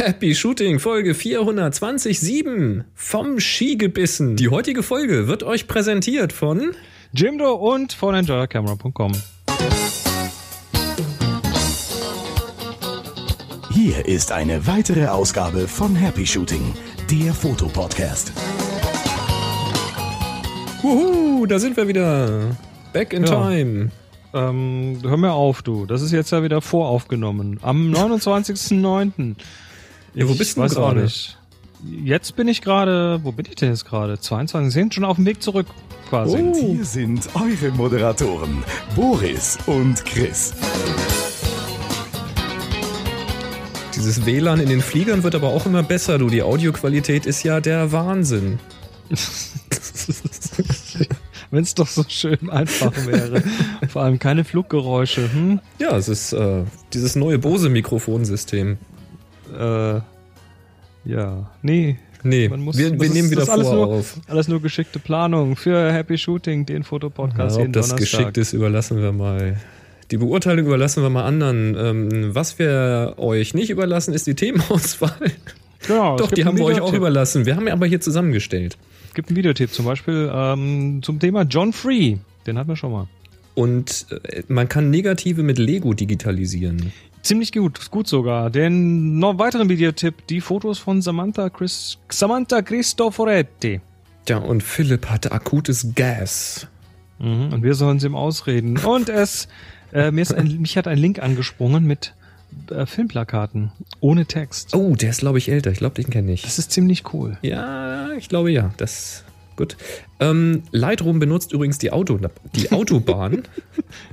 Happy Shooting Folge 427 vom Skigebissen. Die heutige Folge wird euch präsentiert von Jimdo und von EnjoyCamera.com. Hier ist eine weitere Ausgabe von Happy Shooting, der Fotopodcast. Wuhu, da sind wir wieder. Back in Ja. time. Ähm, hör mir auf, du. Das ist jetzt ja wieder voraufgenommen. Am 29.09. Ja, wo Ich bist du gerade? Jetzt bin ich gerade, wo bin ich denn jetzt gerade? 22, sind schon auf dem Weg zurück quasi. Und hier sind eure Moderatoren, Boris und Chris. Dieses WLAN in den Fliegern wird aber auch immer besser, du. Die Audioqualität ist ja der Wahnsinn. Wenn es doch so schön einfach wäre. Vor allem keine Fluggeräusche. Hm? Ja, es ist äh, dieses neue Bose-Mikrofonsystem. Äh, ja, nee. Nee, muss- wir, wir ist- nehmen wieder ist alles vor nur- auf. Alles nur geschickte Planung für Happy Shooting, den Fotopodcast Ja, ob jeden das Donnerstag. geschickt ist, überlassen wir mal. Die Beurteilung überlassen wir mal anderen. Ähm, was wir euch nicht überlassen, ist die Themenauswahl. Genau, Doch, die haben wir euch auch überlassen. Wir haben ja aber hier zusammengestellt. Es gibt einen Videotipp, zum Beispiel ähm, zum Thema John Free. Den hatten wir schon mal. Und äh, man kann Negative mit Lego digitalisieren. Ziemlich gut, gut sogar. Den noch weiteren Videotipp, die Fotos von Samantha, Chris, Samantha Cristoforetti. Tja, und Philipp hatte akutes Gas. Mhm, und wir sollen sie ihm ausreden. Und es, äh, mir ist ein, mich hat ein Link angesprungen mit äh, Filmplakaten ohne Text. Oh, der ist, glaube ich, älter. Ich glaube, den kenne ich. Das ist ziemlich cool. Ja, ich glaube ja. Das gut. Ähm, Lightroom benutzt übrigens die, Auto, die Autobahn.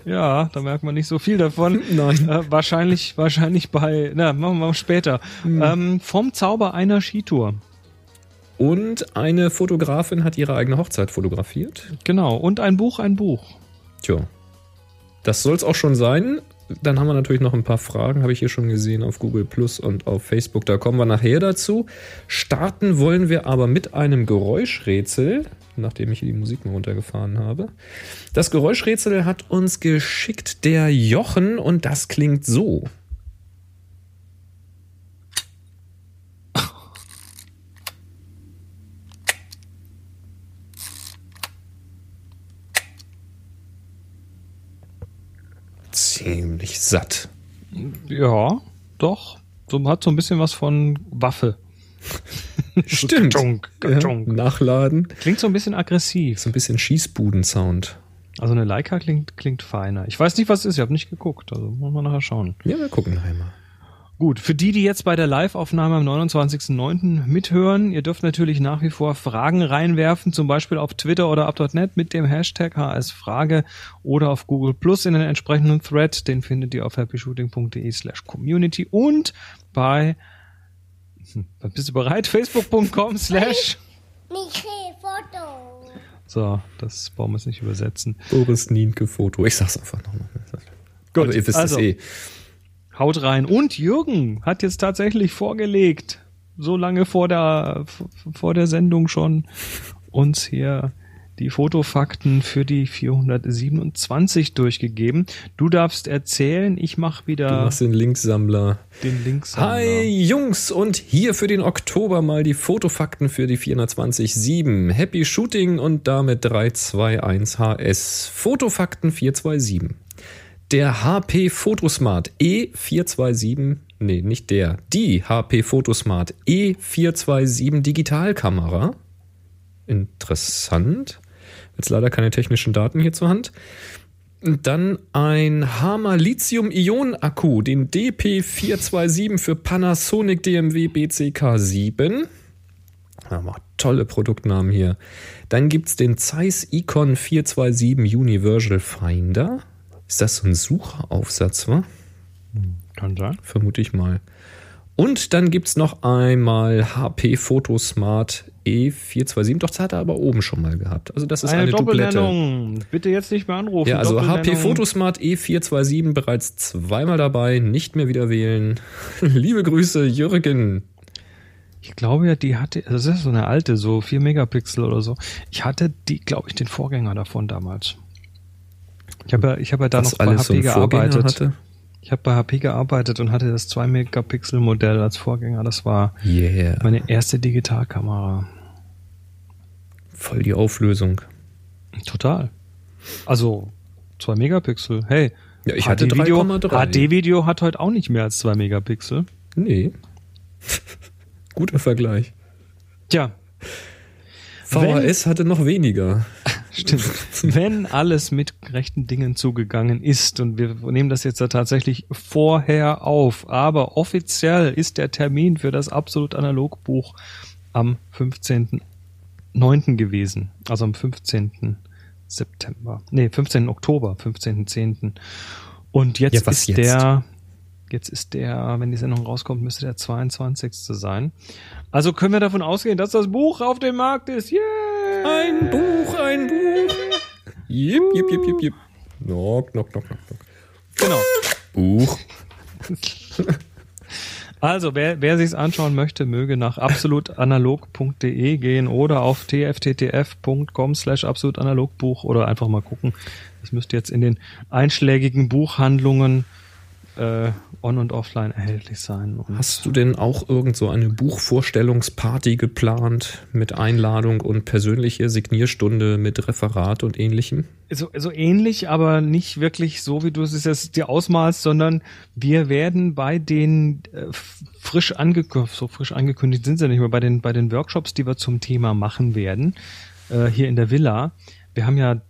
Ja, da merkt man nicht so viel davon. Nein. Äh, wahrscheinlich, wahrscheinlich bei, na, machen wir mal später. Ähm, vom Zauber einer Skitour. Und eine Fotografin hat ihre eigene Hochzeit fotografiert. Genau. Und ein Buch, ein Buch. Tja. Das soll es auch schon sein. Dann haben wir natürlich noch ein paar Fragen, habe ich hier schon gesehen, auf Google Plus und auf Facebook. Da kommen wir nachher dazu. Starten wollen wir aber mit einem Geräuschrätsel, nachdem ich hier die Musik mal runtergefahren habe. Das Geräuschrätsel hat uns geschickt der Jochen und das klingt so. Ziemlich satt. Ja, doch. So hat so ein bisschen was von Waffe. Stimmt. Gatschunk, Ja, gatschunk. nachladen. Klingt so ein bisschen aggressiv. So ein bisschen Schießbuden-Sound. Also eine Leica klingt, klingt feiner. Ich weiß nicht, was es ist. Ich habe nicht geguckt. Also muss man nachher schauen. Ja, wir gucken nachher mal. Gut, für die, die jetzt bei der Live-Aufnahme am 29.09. mithören, ihr dürft natürlich nach wie vor Fragen reinwerfen, zum Beispiel auf Twitter oder up.net mit dem Hashtag HSFrage oder auf Google Plus in den entsprechenden Thread. Den findet ihr auf happyshooting.de slash community und bei, hm, bist du bereit? Facebook.com slash Foto. So, das brauchen wir jetzt nicht übersetzen. Boris Nienke Foto. Ich sag's einfach nochmal. Gut, Aber ihr wisst also. es eh. Haut rein. Und Jürgen hat jetzt tatsächlich vorgelegt, so lange vor der, vor der Sendung schon, uns hier die Fotofakten für die 427 durchgegeben. Du darfst erzählen, ich mach Du wieder machst den Linksammler. den Links. Hi Jungs und hier für den Oktober mal die Fotofakten für die 427. Happy Shooting und damit 321 HS. Fotofakten 427. Der HP Photosmart E427, nee, nicht der, die HP Photosmart E427 Digitalkamera. Interessant. Jetzt leider keine technischen Daten hier zur Hand. Dann ein Hama Lithium-Ionen-Akku, den DP427 für Panasonic DMW BCK7. Aber tolle Produktnamen hier. Dann gibt es den Zeiss Icon 427 Universal Finder. Ist das so ein Suchaufsatz, wa? Kann sein. Vermute ich mal. Und dann gibt es noch einmal HP Photosmart E427. Doch, das hat er aber oben schon mal gehabt. Also das ist eine, Eine. Doppelnennung. Bitte jetzt nicht mehr anrufen. Ja, also HP. Photosmart E427 bereits zweimal dabei, nicht mehr wieder wählen. Liebe Grüße, Jürgen. Ich glaube ja, die hatte, das ist so eine alte, so 4 Megapixel oder so. Ich hatte die, glaube ich, den Vorgänger davon damals. Ich habe ja, ich habe ja da Was noch bei so HP Vorgänger gearbeitet. hatte. Ich habe bei HP gearbeitet und hatte das 2-Megapixel-Modell als Vorgänger. Das war Yeah. meine erste Digitalkamera. Voll die Auflösung. Total. Also 2 Megapixel. Hey, Ja, ich hatte HD-Video 3,3. HD-Video hat heute auch nicht mehr als 2 Megapixel. Nee. Guter Vergleich. Tja, VHS hatte noch weniger. Stimmt. Wenn alles mit rechten Dingen zugegangen ist und wir nehmen das jetzt da tatsächlich vorher auf, aber offiziell ist der Termin für das Absolut Analog Buch am 15.9. gewesen, also am 15. September. Nee, 15. Oktober, 15.10. Und jetzt Ja, ist jetzt? der Jetzt ist der, wenn die Sendung rauskommt, müsste der 22. sein. Also können wir davon ausgehen, dass das Buch auf dem Markt ist. Yeah! Ein Buch, ein Buch. Jip, jip, jip, jip, jip. Knock, knock, knock, knock, knock. Genau. Buch. Also, wer, wer sich's anschauen möchte, möge nach absolutanalog.de gehen oder auf tfttf.com slash absolutanalogbuch oder einfach mal gucken. Das müsste jetzt in den einschlägigen Buchhandlungen äh, on- und offline erhältlich sein. Und Hast du denn auch irgend so eine Buchvorstellungsparty geplant mit Einladung und persönliche Signierstunde mit Referat und ähnlichem? so, so ähnlich, aber nicht wirklich so, wie du es jetzt dir ausmalst, sondern wir werden bei den äh, frisch angekündigt, so frisch angekündigt sind sie nicht mehr, bei den, bei den Workshops, die wir zum Thema machen werden, äh, hier in der Villa. Wir haben ja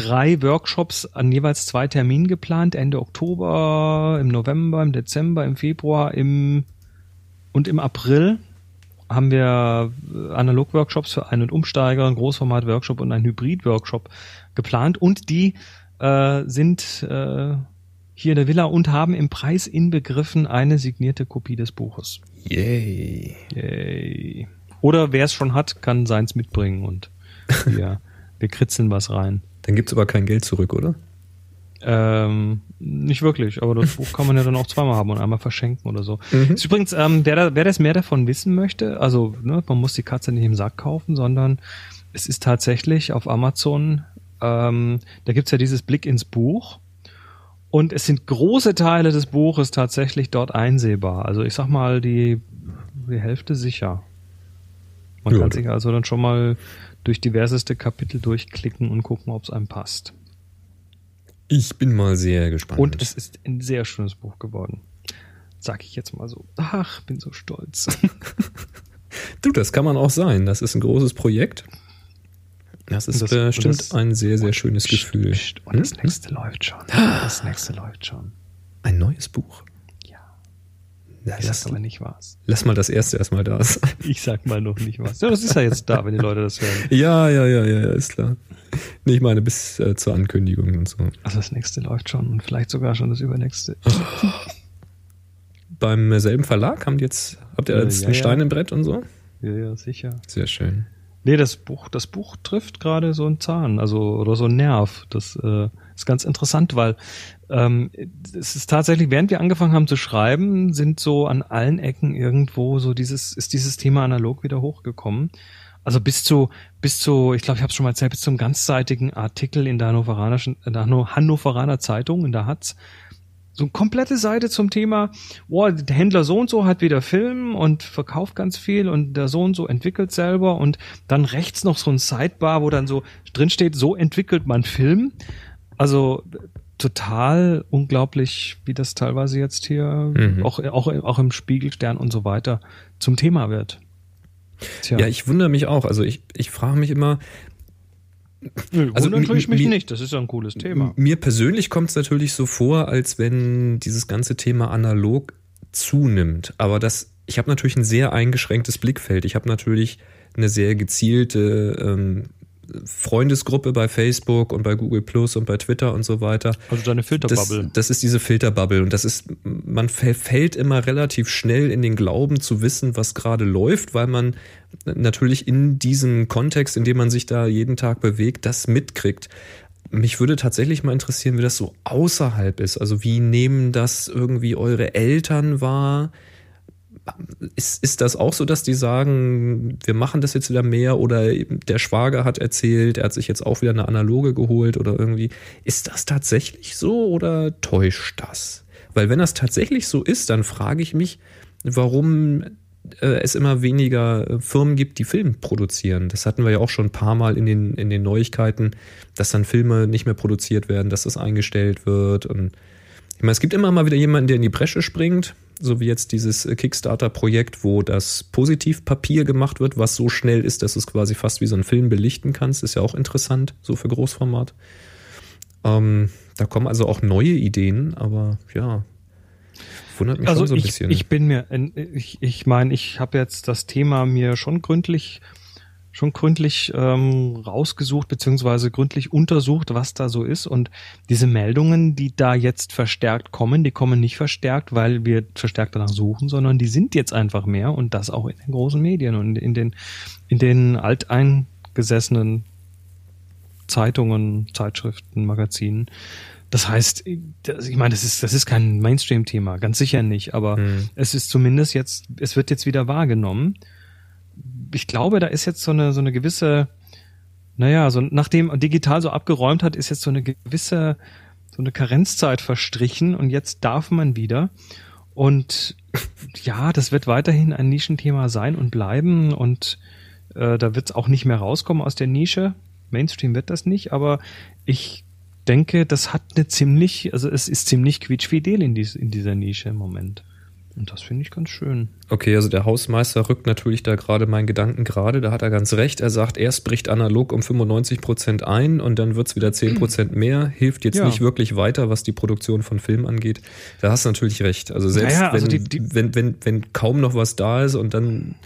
drei Workshops an jeweils zwei Terminen geplant, Ende Oktober, im November, im Dezember, im Februar, im und im April haben wir äh, Analog-Workshops für Ein- und Umsteiger, einen Großformat-Workshop und einen Hybrid-Workshop geplant und die äh, sind äh, hier in der Villa und haben im Preis inbegriffen eine signierte Kopie des Buches. Yay. Yay. Oder wer es schon hat, kann seins mitbringen und wir, wir kritzeln was rein. Dann gibt's aber kein Geld zurück, oder? Ähm, nicht wirklich, aber das Buch kann man ja dann auch zweimal haben und einmal verschenken oder so. Mhm. Ist übrigens, ähm, wer, wer das mehr davon wissen möchte, also ne, man muss die Katze nicht im Sack kaufen, sondern es ist tatsächlich auf Amazon, ähm, da gibt's ja dieses Blick ins Buch und es sind große Teile des Buches tatsächlich dort einsehbar. Also ich sag mal, die, die Hälfte sicher. Man Ja, kann sich also dann schon mal durch diverseste Kapitel durchklicken und gucken, ob es einem passt. Ich bin mal sehr gespannt. Und es ist ein sehr schönes Buch geworden. Sag ich jetzt mal so. Ach, bin so stolz. du, das kann man auch sein. Das ist ein großes Projekt. Das ist Das- bestimmt das- ein sehr, sehr schönes Gefühl. Psst, Und das Hm? nächste läuft schon. Das nächste läuft schon. Ein neues Buch. Ja. Ich lass, sag aber nicht was. lass mal das erste erstmal da sein. Ich sag mal noch nicht was. Ja, das ist ja jetzt da, wenn die Leute das hören. Ja, ja, ja, ja, ja, ist klar. Nee, ich meine, bis äh, zur Ankündigung und so. Also das nächste läuft schon und vielleicht sogar schon das übernächste. Beim selben Verlag haben die jetzt, habt ihr Äh, jetzt ja, einen. Stein im Brett und so? Ja, ja, sicher. Sehr schön. Nee, das Buch, das Buch trifft gerade so einen Zahn, also oder so einen Nerv. Das äh, ist ganz interessant, weil ähm, es ist tatsächlich, während wir angefangen haben zu schreiben, sind so an allen Ecken irgendwo so dieses, ist dieses Thema analog wieder hochgekommen. Also bis zu, bis zu, ich glaube, ich habe es schon mal erzählt, bis zum ganzseitigen Artikel in der Hannoveranischen, in der Hanno- Hannoveraner Zeitung, in der Hatz, so eine komplette Seite zum Thema, boah, der Händler so und so hat wieder Film und verkauft ganz viel und der so und so entwickelt selber und dann rechts noch so ein Sidebar, wo dann so drin steht, so entwickelt man Film. Also total unglaublich, wie das teilweise jetzt hier Mhm. auch, auch, auch im Spiegelstern und so weiter zum Thema wird. Tja, Ja, ich wundere mich auch. Also ich, ich frage mich immer, Nö, also wundern tue ich mi- mich mi- nicht, das ist ja ein cooles Thema. mir persönlich kommt es natürlich so vor, als wenn dieses ganze Thema analog zunimmt. Aber das, ich habe natürlich ein sehr eingeschränktes Blickfeld. Ich habe natürlich eine sehr gezielte ähm, Freundesgruppe bei Facebook und bei Google Plus und bei Twitter und so weiter. Also deine Das, Filterbubble. das ist diese Filterbubble und das ist, man verfällt immer relativ schnell in den Glauben zu wissen, was gerade läuft, weil man natürlich in diesem Kontext, in dem man sich da jeden Tag bewegt, das mitkriegt. Mich würde tatsächlich mal interessieren, wie das so außerhalb ist. Also wie nehmen das irgendwie eure Eltern wahr? Ist, ist das auch so, dass die sagen, wir machen das jetzt wieder mehr oder der Schwager hat erzählt, er hat sich jetzt auch wieder eine analoge geholt oder irgendwie. Ist das tatsächlich so oder täuscht das? Weil wenn das tatsächlich so ist, dann frage ich mich, warum äh, es immer weniger äh, Firmen gibt, die Film produzieren. Das hatten wir ja auch schon ein paar Mal in den, in den Neuigkeiten, dass dann Filme nicht mehr produziert werden, dass das eingestellt wird. Und ich meine, es gibt immer mal wieder jemanden, der in die Bresche springt, so wie jetzt dieses äh, Kickstarter-Projekt, wo das Positivpapier gemacht wird, was so schnell ist, dass du es quasi fast wie so ein Film belichten kannst. Ist ja auch interessant, so für Großformat. Ähm, da kommen also auch neue Ideen, aber ja, wundert mich also schon so ein ich, bisschen. ich bin mir, ich, ich meine, ich habe jetzt das Thema mir schon gründlich schon gründlich ähm, rausgesucht beziehungsweise gründlich untersucht, was da so ist. Und diese Meldungen, die da jetzt verstärkt kommen, die kommen nicht verstärkt, weil wir verstärkt danach suchen, sondern die sind jetzt einfach mehr und das auch in den großen Medien und in den in den alteingesessenen Zeitungen, Zeitschriften, Magazinen. Das heißt, ich meine, das ist, das ist kein Mainstream-Thema, ganz sicher nicht, aber Hm. es ist zumindest jetzt, es wird jetzt wieder wahrgenommen. Ich glaube, da ist jetzt so eine, so eine gewisse, naja, so nachdem digital so abgeräumt hat, ist jetzt so eine gewisse, so eine Karenzzeit verstrichen und jetzt darf man wieder. Und ja, das wird weiterhin ein Nischenthema sein und bleiben und äh, da wird es auch nicht mehr rauskommen aus der Nische. Mainstream wird das nicht, aber ich denke, das hat eine ziemlich, also es ist ziemlich quietschfidel in, dies, in dieser Nische im Moment. Und das finde ich ganz schön. Okay, also der Hausmeister rückt natürlich da gerade meinen Gedanken gerade. Da hat er ganz recht. Er sagt, erst bricht analog um 95 Prozent ein und dann wird's wieder 10 Prozent mehr. Hilft jetzt Ja. nicht wirklich weiter, was die Produktion von Film angeht. Da hast du natürlich recht. Also selbst Naja, also wenn, die- die- wenn, wenn, wenn kaum noch was da ist und dann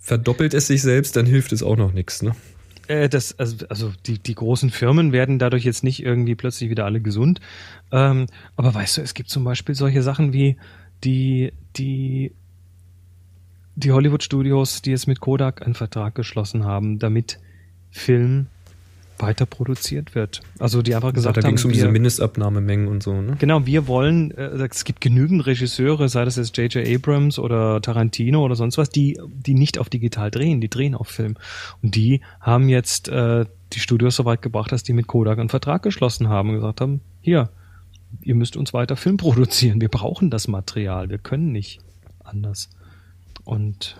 verdoppelt es sich selbst, dann hilft es auch noch nichts. Ne? Äh, das, also, also die, die großen Firmen werden dadurch jetzt nicht irgendwie plötzlich wieder alle gesund. Ähm, aber weißt du, es gibt zum Beispiel solche Sachen wie die, die, die Hollywood-Studios, die jetzt mit Kodak einen Vertrag geschlossen haben, damit Film weiter produziert wird. Also die einfach gesagt da ging haben, es um diese Mindestabnahmemengen und so. Ne? Genau, wir wollen, äh, es gibt genügend Regisseure, sei das jetzt J.J. Abrams oder Tarantino oder sonst was, die, die nicht auf digital drehen, die drehen auf Film. Und die haben jetzt äh, die Studios so weit gebracht, dass die mit Kodak einen Vertrag geschlossen haben und gesagt haben, hier, ihr müsst uns weiter Film produzieren, wir brauchen das Material, wir können nicht anders. Und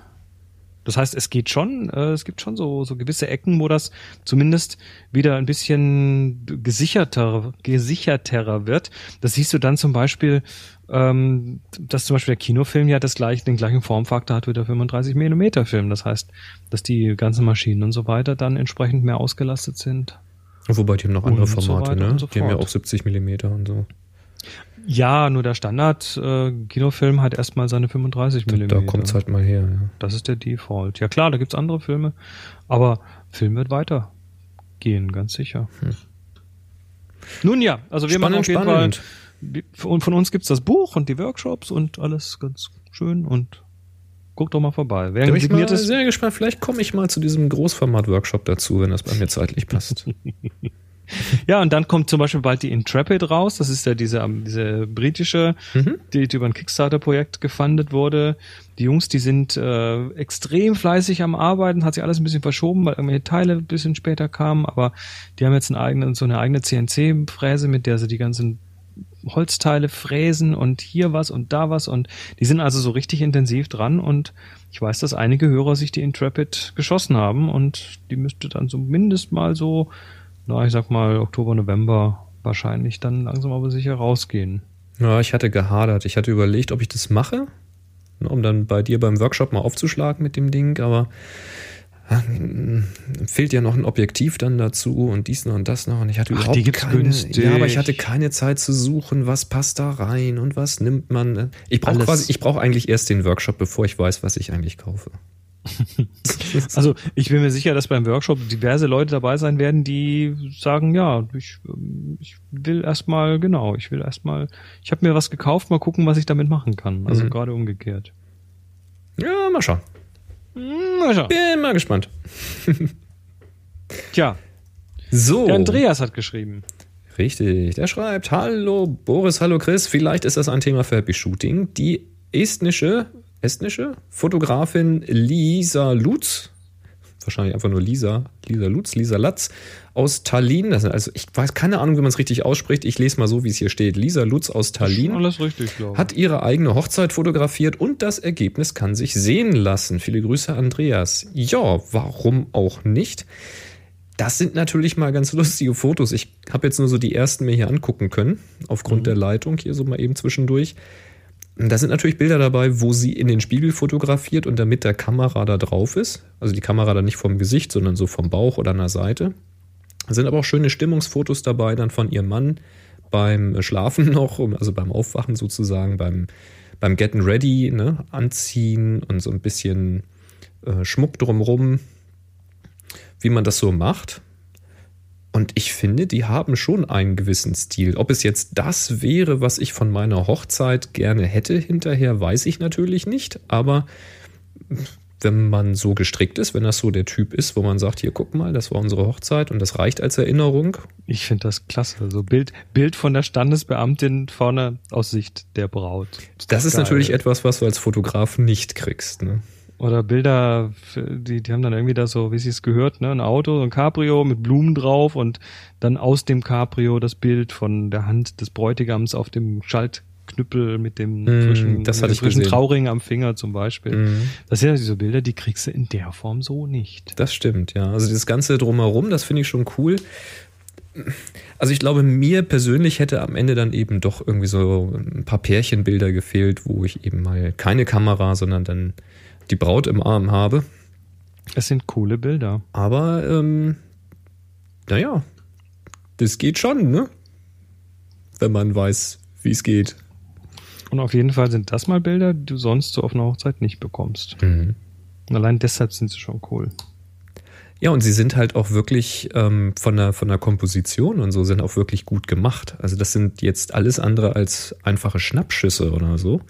das heißt, es geht schon, äh, es gibt schon so, so gewisse Ecken, wo das zumindest wieder ein bisschen gesicherter, gesicherterer wird. Das siehst du dann zum Beispiel, ähm, dass zum Beispiel der Kinofilm ja das gleich, den gleichen Formfaktor hat wie der 35 mm Film. Das heißt, dass die ganzen Maschinen und so weiter dann entsprechend mehr ausgelastet sind. Wobei die haben noch andere so Formate, weiter ne? so die haben ja auch 70 Millimeter und so. Ja, nur der Standard äh, Kinofilm hat erstmal seine 35 mm. Da kommt's halt mal her, ja. Das ist der Default. Ja klar, da gibt's andere Filme, aber Film wird weiter gehen, ganz sicher. Nun ja, also wir machen Spannend, auf jeden spannend. Fall, von, uns gibt's das Buch und die Workshops und alles ganz schön und guckt doch mal vorbei. Wer Da bin ich mal sehr gespannt. Vielleicht komme ich mal zu diesem Großformat-Workshop dazu, wenn das bei mir zeitlich passt. ja, und dann kommt zum Beispiel bald die Intrepid raus. Das ist ja diese, ähm, diese britische, Mhm. die, die über ein Kickstarter-Projekt gefundet wurde. Die Jungs, die sind äh, extrem fleißig am Arbeiten, hat sich alles ein bisschen verschoben, weil irgendwelche Teile ein bisschen später kamen, aber die haben jetzt einen eigenen, so eine eigene CNC-Fräse, mit der sie die ganzen Holzteile fräsen und hier was und da was und die sind also so richtig intensiv dran und ich weiß, dass einige Hörer sich die Intrepid geschossen haben und die müsste dann zumindest mal so, na, ich sag mal Oktober, November wahrscheinlich dann langsam aber sicher rausgehen. Ja, ich hatte gehadert. Ich hatte überlegt, ob ich das mache, ne, um dann bei dir beim Workshop mal aufzuschlagen mit dem Ding, aber ah, mm, fehlt ja noch ein Objektiv dann dazu und dies noch und das noch und ich hatte Ach, überhaupt keine, günstig. ja, aber ich hatte keine Zeit zu suchen, was passt da rein und was nimmt man. Ich brauche quasi, ich brauche eigentlich erst den Workshop, bevor ich weiß, was ich eigentlich kaufe. Also ich bin mir sicher, dass beim Workshop diverse Leute dabei sein werden, die sagen, ja, ich, ähm, ich will erstmal, genau, ich will erstmal, ich habe mir was gekauft, mal gucken, was ich damit machen kann. Also Mhm. gerade umgekehrt. Ja, mal schauen. Na schau. Bin mal gespannt. Tja, So. der Andreas hat geschrieben. Richtig, der schreibt, hallo Boris, hallo Chris, vielleicht ist das ein Thema für Happy Shooting. Die estnische, estnische Fotografin Lisa Lutz, wahrscheinlich einfach nur Lisa, Lisa Lutz, Lisa Latz aus Tallinn. Also ich weiß keine Ahnung, wie man es richtig ausspricht. Ich lese mal so, wie es hier steht. Lisa Lutz aus Tallinn Alles richtig, glaube ich. hat ihre eigene Hochzeit fotografiert und das Ergebnis kann sich sehen lassen. Viele Grüße, Andreas. Ja, warum auch nicht? Das sind natürlich mal ganz lustige Fotos. Ich habe jetzt nur so die ersten mir hier angucken können, aufgrund der Leitung hier so mal eben zwischendurch. Da sind natürlich Bilder dabei, wo sie in den Spiegel fotografiert und damit der Kamera da drauf ist. Also die Kamera dann nicht vom Gesicht, sondern so vom Bauch oder an der Seite. Da sind aber auch schöne Stimmungsfotos dabei, dann von ihrem Mann beim Schlafen noch, also beim Aufwachen sozusagen, beim, beim Getting Ready, ne, anziehen und so ein bisschen äh, Schmuck drumrum, wie man das so macht. Und ich finde, die haben schon einen gewissen Stil. Ob es jetzt das wäre, was ich von meiner Hochzeit gerne hätte hinterher, weiß ich natürlich nicht. Aber wenn man so gestrickt ist, wenn das so der Typ ist, wo man sagt, hier guck mal, das war unsere Hochzeit und das reicht als Erinnerung. Ich finde das klasse. So Bild, Bild von der Standesbeamtin vorne aus Sicht der Braut. Das ist Geil. natürlich etwas, was du als Fotograf nicht kriegst. Ne? Oder Bilder, die, die haben dann irgendwie da so, wie sie es gehört, ne, ein Auto, ein Cabrio mit Blumen drauf und dann aus dem Cabrio das Bild von der Hand des Bräutigams auf dem Schaltknüppel mit dem Mm, frischen, das hatte ich frischen gesehen. Trauring am Finger zum Beispiel. Mhm. Das sind ja diese Bilder, die kriegst du in der Form so nicht. Das stimmt, ja. Also das Ganze drumherum, das finde ich schon cool. Also ich glaube, mir persönlich hätte am Ende dann eben doch irgendwie so ein paar Pärchenbilder gefehlt, wo ich eben mal keine Kamera, sondern dann die Braut im Arm habe. Es sind coole Bilder. Aber ähm, naja, das geht schon, ne? Wenn man weiß, wie es geht. Und auf jeden Fall sind das mal Bilder, die du sonst so auf einer Hochzeit nicht bekommst. Mhm. Und allein deshalb sind sie schon cool. Ja, und sie sind halt auch wirklich ähm, von, der, von der Komposition und so sind auch wirklich gut gemacht. Also das sind jetzt alles andere als einfache Schnappschüsse oder so.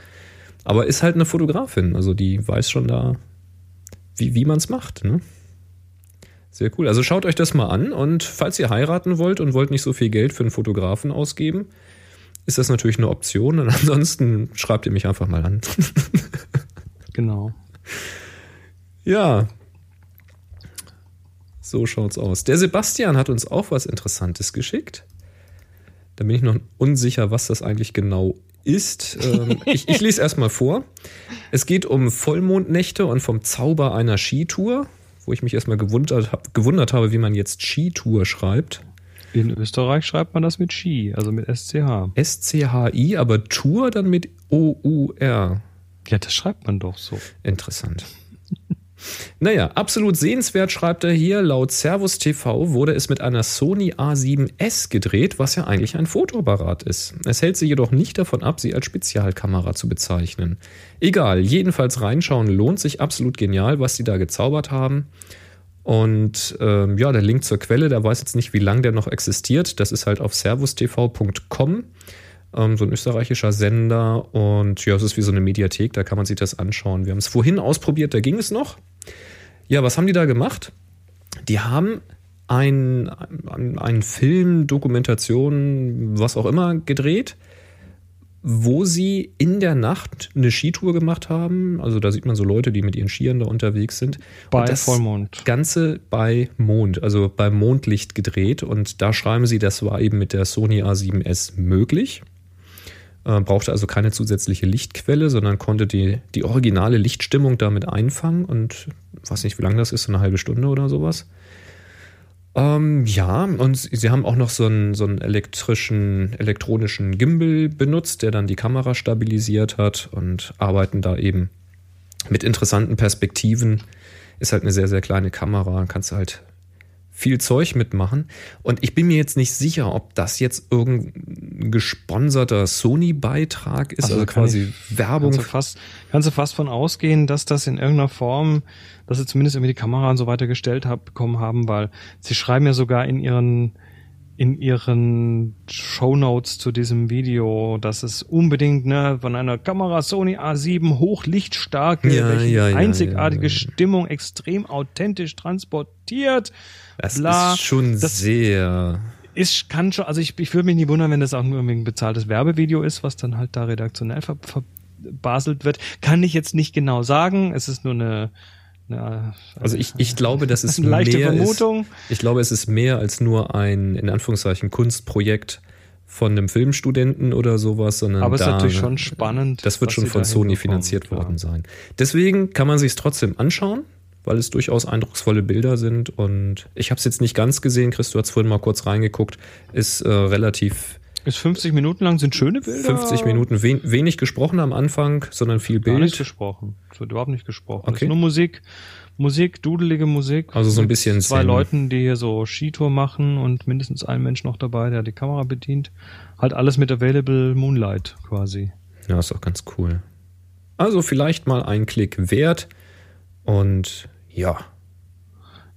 Aber ist halt eine Fotografin, also die weiß schon da, wie, wie man es macht. Ne? Sehr cool. Also schaut euch das mal an und falls ihr heiraten wollt und wollt nicht so viel Geld für einen Fotografen ausgeben, ist das natürlich eine Option. Und ansonsten schreibt ihr mich einfach mal an. Genau. Ja. So schaut's aus. Der Sebastian hat uns auch was Interessantes geschickt. Da bin ich noch unsicher, was das eigentlich genau ist. Ähm, ich, ich lese erstmal vor. Es geht um Vollmondnächte und vom Zauber einer Skitour, wo ich mich erstmal gewundert, hab, gewundert habe, wie man jetzt Skitour schreibt. In Österreich schreibt man das mit Ski, also mit SCH. S-C-H-I, aber Tour dann mit O-U-R. Ja, das schreibt man doch so. Interessant. Naja, absolut sehenswert schreibt er hier. Laut Servus TV wurde es mit einer Sony A7S gedreht, was ja eigentlich ein Fotoapparat ist. Es hält sie jedoch nicht davon ab, sie als Spezialkamera zu bezeichnen. Egal, jedenfalls reinschauen lohnt sich absolut genial, was sie da gezaubert haben. Und ähm, ja, der Link zur Quelle, der weiß jetzt nicht, wie lange der noch existiert. Das ist halt auf servustv.com ähm, so ein österreichischer Sender. Und ja, es ist wie so eine Mediathek, da kann man sich das anschauen. Wir haben es vorhin ausprobiert, da ging es noch. Ja, was haben die da gemacht? Die haben ein, ein, einen Film, Dokumentation, was auch immer gedreht, wo sie in der Nacht eine Skitour gemacht haben. Also da sieht man so Leute, die mit ihren Skiern da unterwegs sind. Bei Und das Vollmond. Ganze bei Mond, also bei Mondlicht gedreht. Und da schreiben sie, das war eben mit der Sony A7S möglich. Äh, brauchte also keine zusätzliche Lichtquelle, sondern konnte die, die originale Lichtstimmung damit einfangen. Und weiß nicht, wie lange das ist, so eine halbe Stunde oder sowas. Ähm, ja, und sie haben auch noch so einen, so einen elektrischen, elektronischen Gimbal benutzt, der dann die Kamera stabilisiert hat und arbeiten da eben mit interessanten Perspektiven. Ist halt eine sehr, sehr kleine Kamera, kannst du halt viel Zeug mitmachen. Und ich bin mir jetzt nicht sicher, ob das jetzt irgendein gesponserter Sony-Beitrag ist, also, Also quasi Werbung. Kannst du, fast, kannst du fast von ausgehen, dass das in irgendeiner Form, dass sie zumindest irgendwie die Kamera und so weiter gestellt hab, bekommen haben, weil sie schreiben ja sogar in ihren in ihren Shownotes zu diesem Video, dass es unbedingt ne, von einer Kamera Sony A7 hochlichtstarke, Ja, welche ja, ja, einzigartige. Stimmung extrem authentisch transportiert. Das bla. ist schon Das- sehr. ist, kann schon, also ich, ich würde mich nie wundern, wenn das auch nur ein bezahltes Werbevideo ist, was dann halt da redaktionell ver, verbaselt wird. Kann ich jetzt nicht genau sagen. Es ist nur eine, Ja, Also ich, ich glaube, das ist Eine leichte mehr Vermutung. Ist, ich glaube, es ist mehr als nur ein, in Anführungszeichen, Kunstprojekt von einem Filmstudenten oder sowas, sondern aber es ist da, natürlich schon spannend. das wird schon von Sony finanziert klar. worden sein. Deswegen kann man sich es trotzdem anschauen, weil es durchaus eindrucksvolle Bilder sind und ich habe es jetzt nicht ganz gesehen, Chris, du hast vorhin mal kurz reingeguckt, ist äh, relativ Ist 50 Minuten lang, sind schöne Bilder. 50 Minuten, wen, wenig gesprochen am Anfang, sondern viel Gar nicht Bild. gesprochen. Es wird überhaupt nicht gesprochen. Es Okay. ist nur Musik, Musik, dudelige Musik. Also so ein bisschen Zwei Zen. Leuten, die hier so Skitour machen und mindestens ein Mensch noch dabei, der die Kamera bedient. Halt alles mit Available Moonlight quasi. Ja, ist auch ganz cool. Also vielleicht mal einen Klick wert und ja,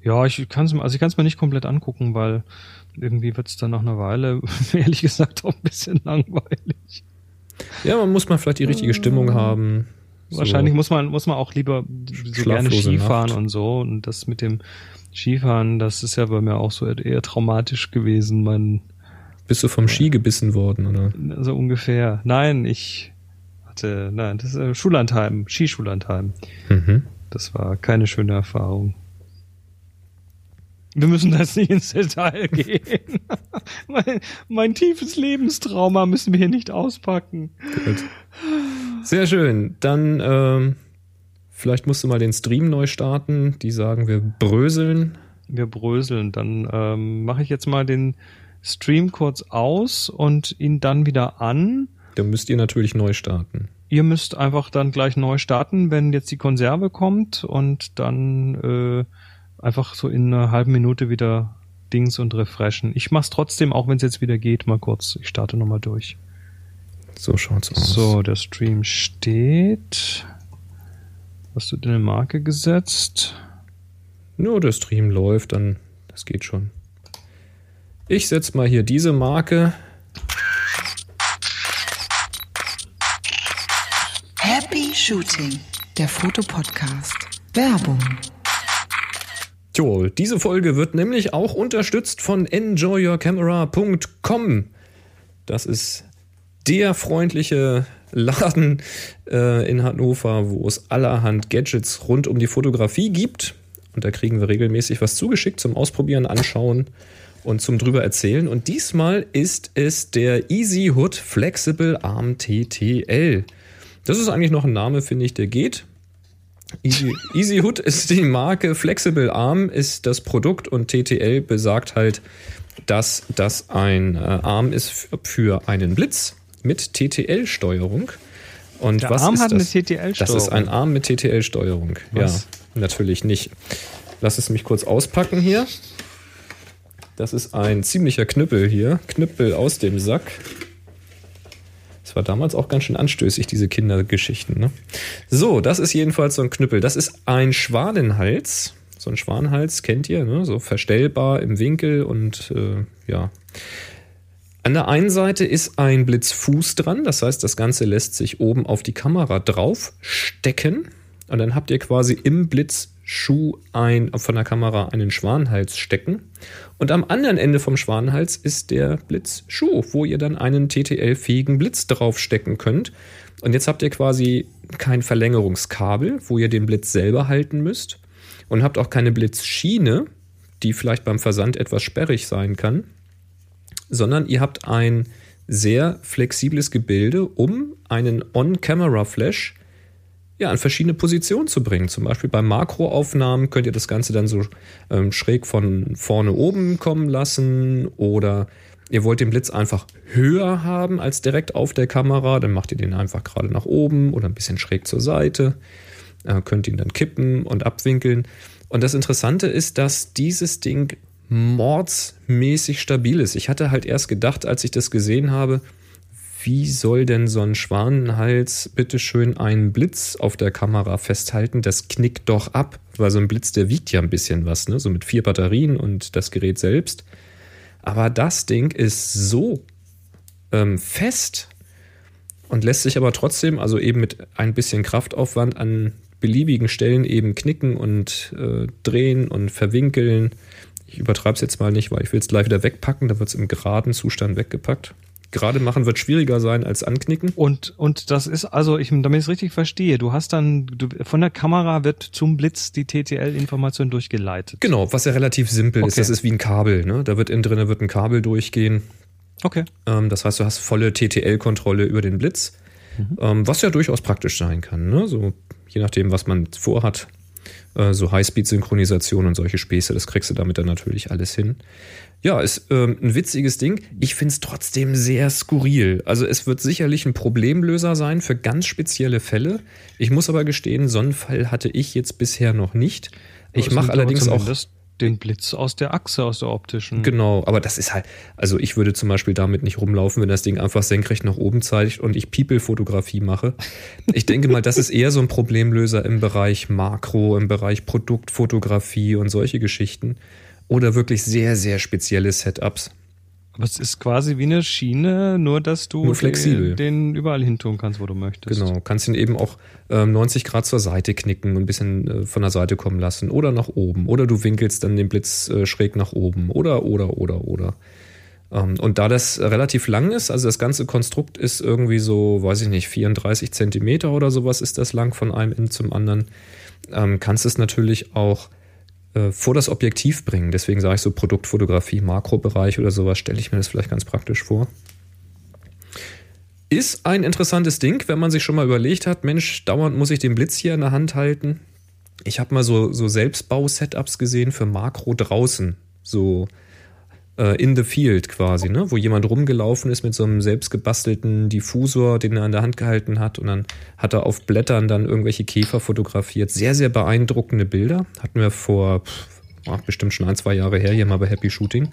Ja, ich kann es also ich kann's mir nicht komplett angucken, weil irgendwie wird's dann nach einer Weile, ehrlich gesagt, auch ein bisschen langweilig. Ja, man muss mal vielleicht die richtige Stimmung haben. So. Wahrscheinlich muss man, muss man auch lieber so gerne Skifahren Nacht. und so. Und das mit dem Skifahren, das ist ja bei mir auch so eher traumatisch gewesen. Man, Bist du vom Ski gebissen worden, oder? so ungefähr. Nein, ich hatte, nein, das ist äh, Schullandheim, Skischullandheim. Mhm. Das war keine schöne Erfahrung. Wir müssen das nicht ins Detail gehen. mein, mein tiefes Lebenstrauma müssen wir hier nicht auspacken. Gut. Sehr schön. Dann ähm, vielleicht musst du mal den Stream neu starten. Die sagen, wir bröseln. Wir bröseln. Dann ähm, mache ich jetzt mal den Stream kurz aus und ihn dann wieder an. Dann müsst ihr natürlich neu starten. Ihr müsst einfach dann gleich neu starten, wenn jetzt die Konserve kommt und dann äh, einfach so in einer halben Minute wieder Dings und refreshen. Ich mach's trotzdem, auch wenn es jetzt wieder geht, mal kurz. Ich starte nochmal durch. So schaut's aus. So, der Stream steht. Hast du denn eine Marke gesetzt? Nur der Stream läuft, dann das geht schon. Ich setze mal hier diese Marke. Happy Shooting, der Fotopodcast. Werbung. Jo, diese Folge wird nämlich auch unterstützt von enjoyyourcamera.com. Das ist der freundliche Laden äh, in Hannover, wo es allerhand Gadgets rund um die Fotografie gibt. Und da kriegen wir regelmäßig was zugeschickt zum Ausprobieren, Anschauen und zum drüber erzählen. Und diesmal ist es der Easy Hood Flexible Arm TTL. Das ist eigentlich noch ein Name, finde ich, der geht. Easy, Easy Hood ist die Marke, Flexible Arm ist das Produkt und TTL besagt halt, dass das ein äh, Arm ist für einen Blitz mit TTL-Steuerung. Und Der was Arm ist hat das? eine TTL-Steuerung. Das ist ein Arm mit TTL-Steuerung. Ja, natürlich nicht. Lass es mich kurz auspacken hier. Das ist ein ziemlicher Knüppel hier. Knüppel aus dem Sack. Das war damals auch ganz schön anstößig, diese Kindergeschichten. Ne? So, das ist jedenfalls so ein Knüppel. Das ist ein Schwanenhals. So ein Schwanenhals kennt ihr, ne? so verstellbar im Winkel und äh, ja. An der einen Seite ist ein Blitzfuß dran, das heißt, das Ganze lässt sich oben auf die Kamera drauf stecken und dann habt ihr quasi im Blitzschuh ein, von der Kamera einen Schwanenhals stecken und am anderen Ende vom Schwanenhals ist der Blitzschuh, wo ihr dann einen TTL-fähigen Blitz draufstecken könnt. Und jetzt habt ihr quasi kein Verlängerungskabel, wo ihr den Blitz selber halten müsst und habt auch keine Blitzschiene, die vielleicht beim Versand etwas sperrig sein kann, sondern ihr habt ein sehr flexibles Gebilde, um einen On-Camera-Flash ja, an verschiedene Positionen zu bringen. Zum Beispiel bei Makroaufnahmen könnt ihr das Ganze dann so ähm, schräg von vorne oben kommen lassen oder ihr wollt den Blitz einfach höher haben als direkt auf der Kamera, dann macht ihr den einfach gerade nach oben oder ein bisschen schräg zur Seite, äh, könnt ihn dann kippen und abwinkeln. Und das Interessante ist, dass dieses Ding mordsmäßig stabil ist. Ich hatte halt erst gedacht, als ich das gesehen habe, wie soll denn so ein Schwanenhals bitteschön einen Blitz auf der Kamera festhalten? Das knickt doch ab, weil so ein Blitz, der wiegt ja ein bisschen was, ne? So mit vier Batterien und das Gerät selbst. Aber das Ding ist so ähm, fest und lässt sich aber trotzdem, also eben mit ein bisschen Kraftaufwand an beliebigen Stellen eben knicken und äh, drehen und verwinkeln. Ich übertreibe es jetzt mal nicht, weil ich will es gleich wieder wegpacken, da wird es im geraden Zustand weggepackt. Gerade machen wird schwieriger sein als anknicken. Und, und das ist, also ich, damit ich es richtig verstehe, du hast dann, du, von der Kamera wird zum Blitz die TTL-Information durchgeleitet. Genau, was ja relativ simpel ist. Okay. Das ist wie ein Kabel. Ne? Da wird innen drin wird ein Kabel durchgehen. Okay. Ähm, das heißt, du hast volle TTL-Kontrolle über den Blitz, ähm, was ja durchaus praktisch sein kann. Ne? So, je nachdem, was man vorhat. Äh, so Highspeed-Synchronisation und solche Späße, das kriegst du damit dann natürlich alles hin. Ja, ist ähm, ein witziges Ding. Ich finde es trotzdem sehr skurril. Also es wird sicherlich ein Problemlöser sein für ganz spezielle Fälle. Ich muss aber gestehen, so einen Fall hatte ich jetzt bisher noch nicht. Ich mache allerdings auch den Blitz aus der Achse, aus der optischen. Genau, aber das ist halt, also ich würde zum Beispiel damit nicht rumlaufen, wenn das Ding einfach senkrecht nach oben zeigt und ich People-Fotografie mache. Ich denke mal, das ist eher so ein Problemlöser im Bereich Makro, im Bereich Produktfotografie und solche Geschichten. Oder wirklich sehr, sehr spezielle Setups. Aber es ist quasi wie eine Schiene, nur dass du Nur flexibel. Den, den überall hin tun kannst, wo du möchtest. Genau, kannst ihn eben auch ähm, 90 Grad zur Seite knicken und ein bisschen äh, von der Seite kommen lassen oder nach oben. Oder du winkelst dann den Blitz äh, schräg nach oben. Oder, oder, oder, oder. Ähm, und da das relativ lang ist, also das ganze Konstrukt ist irgendwie so, weiß ich nicht, 34 Zentimeter oder sowas ist das lang von einem Ende zum anderen, ähm, kannst es natürlich auch äh, vor das Objektiv bringen. Deswegen sage ich so Produktfotografie, Makrobereich oder sowas, stelle ich mir das vielleicht ganz praktisch vor. Ist ein interessantes Ding, wenn man sich schon mal überlegt hat, Mensch, dauernd muss ich den Blitz hier in der Hand halten. Ich habe mal so, so Selbstbau-Setups gesehen für Makro draußen, so in the field quasi, ne? wo jemand rumgelaufen ist mit so einem selbstgebastelten Diffusor, den er in der Hand gehalten hat und dann hat er auf Blättern dann irgendwelche Käfer fotografiert. Sehr, sehr beeindruckende Bilder. Hatten wir vor pff, bestimmt schon ein, zwei Jahre her hier mal bei Happy Shooting.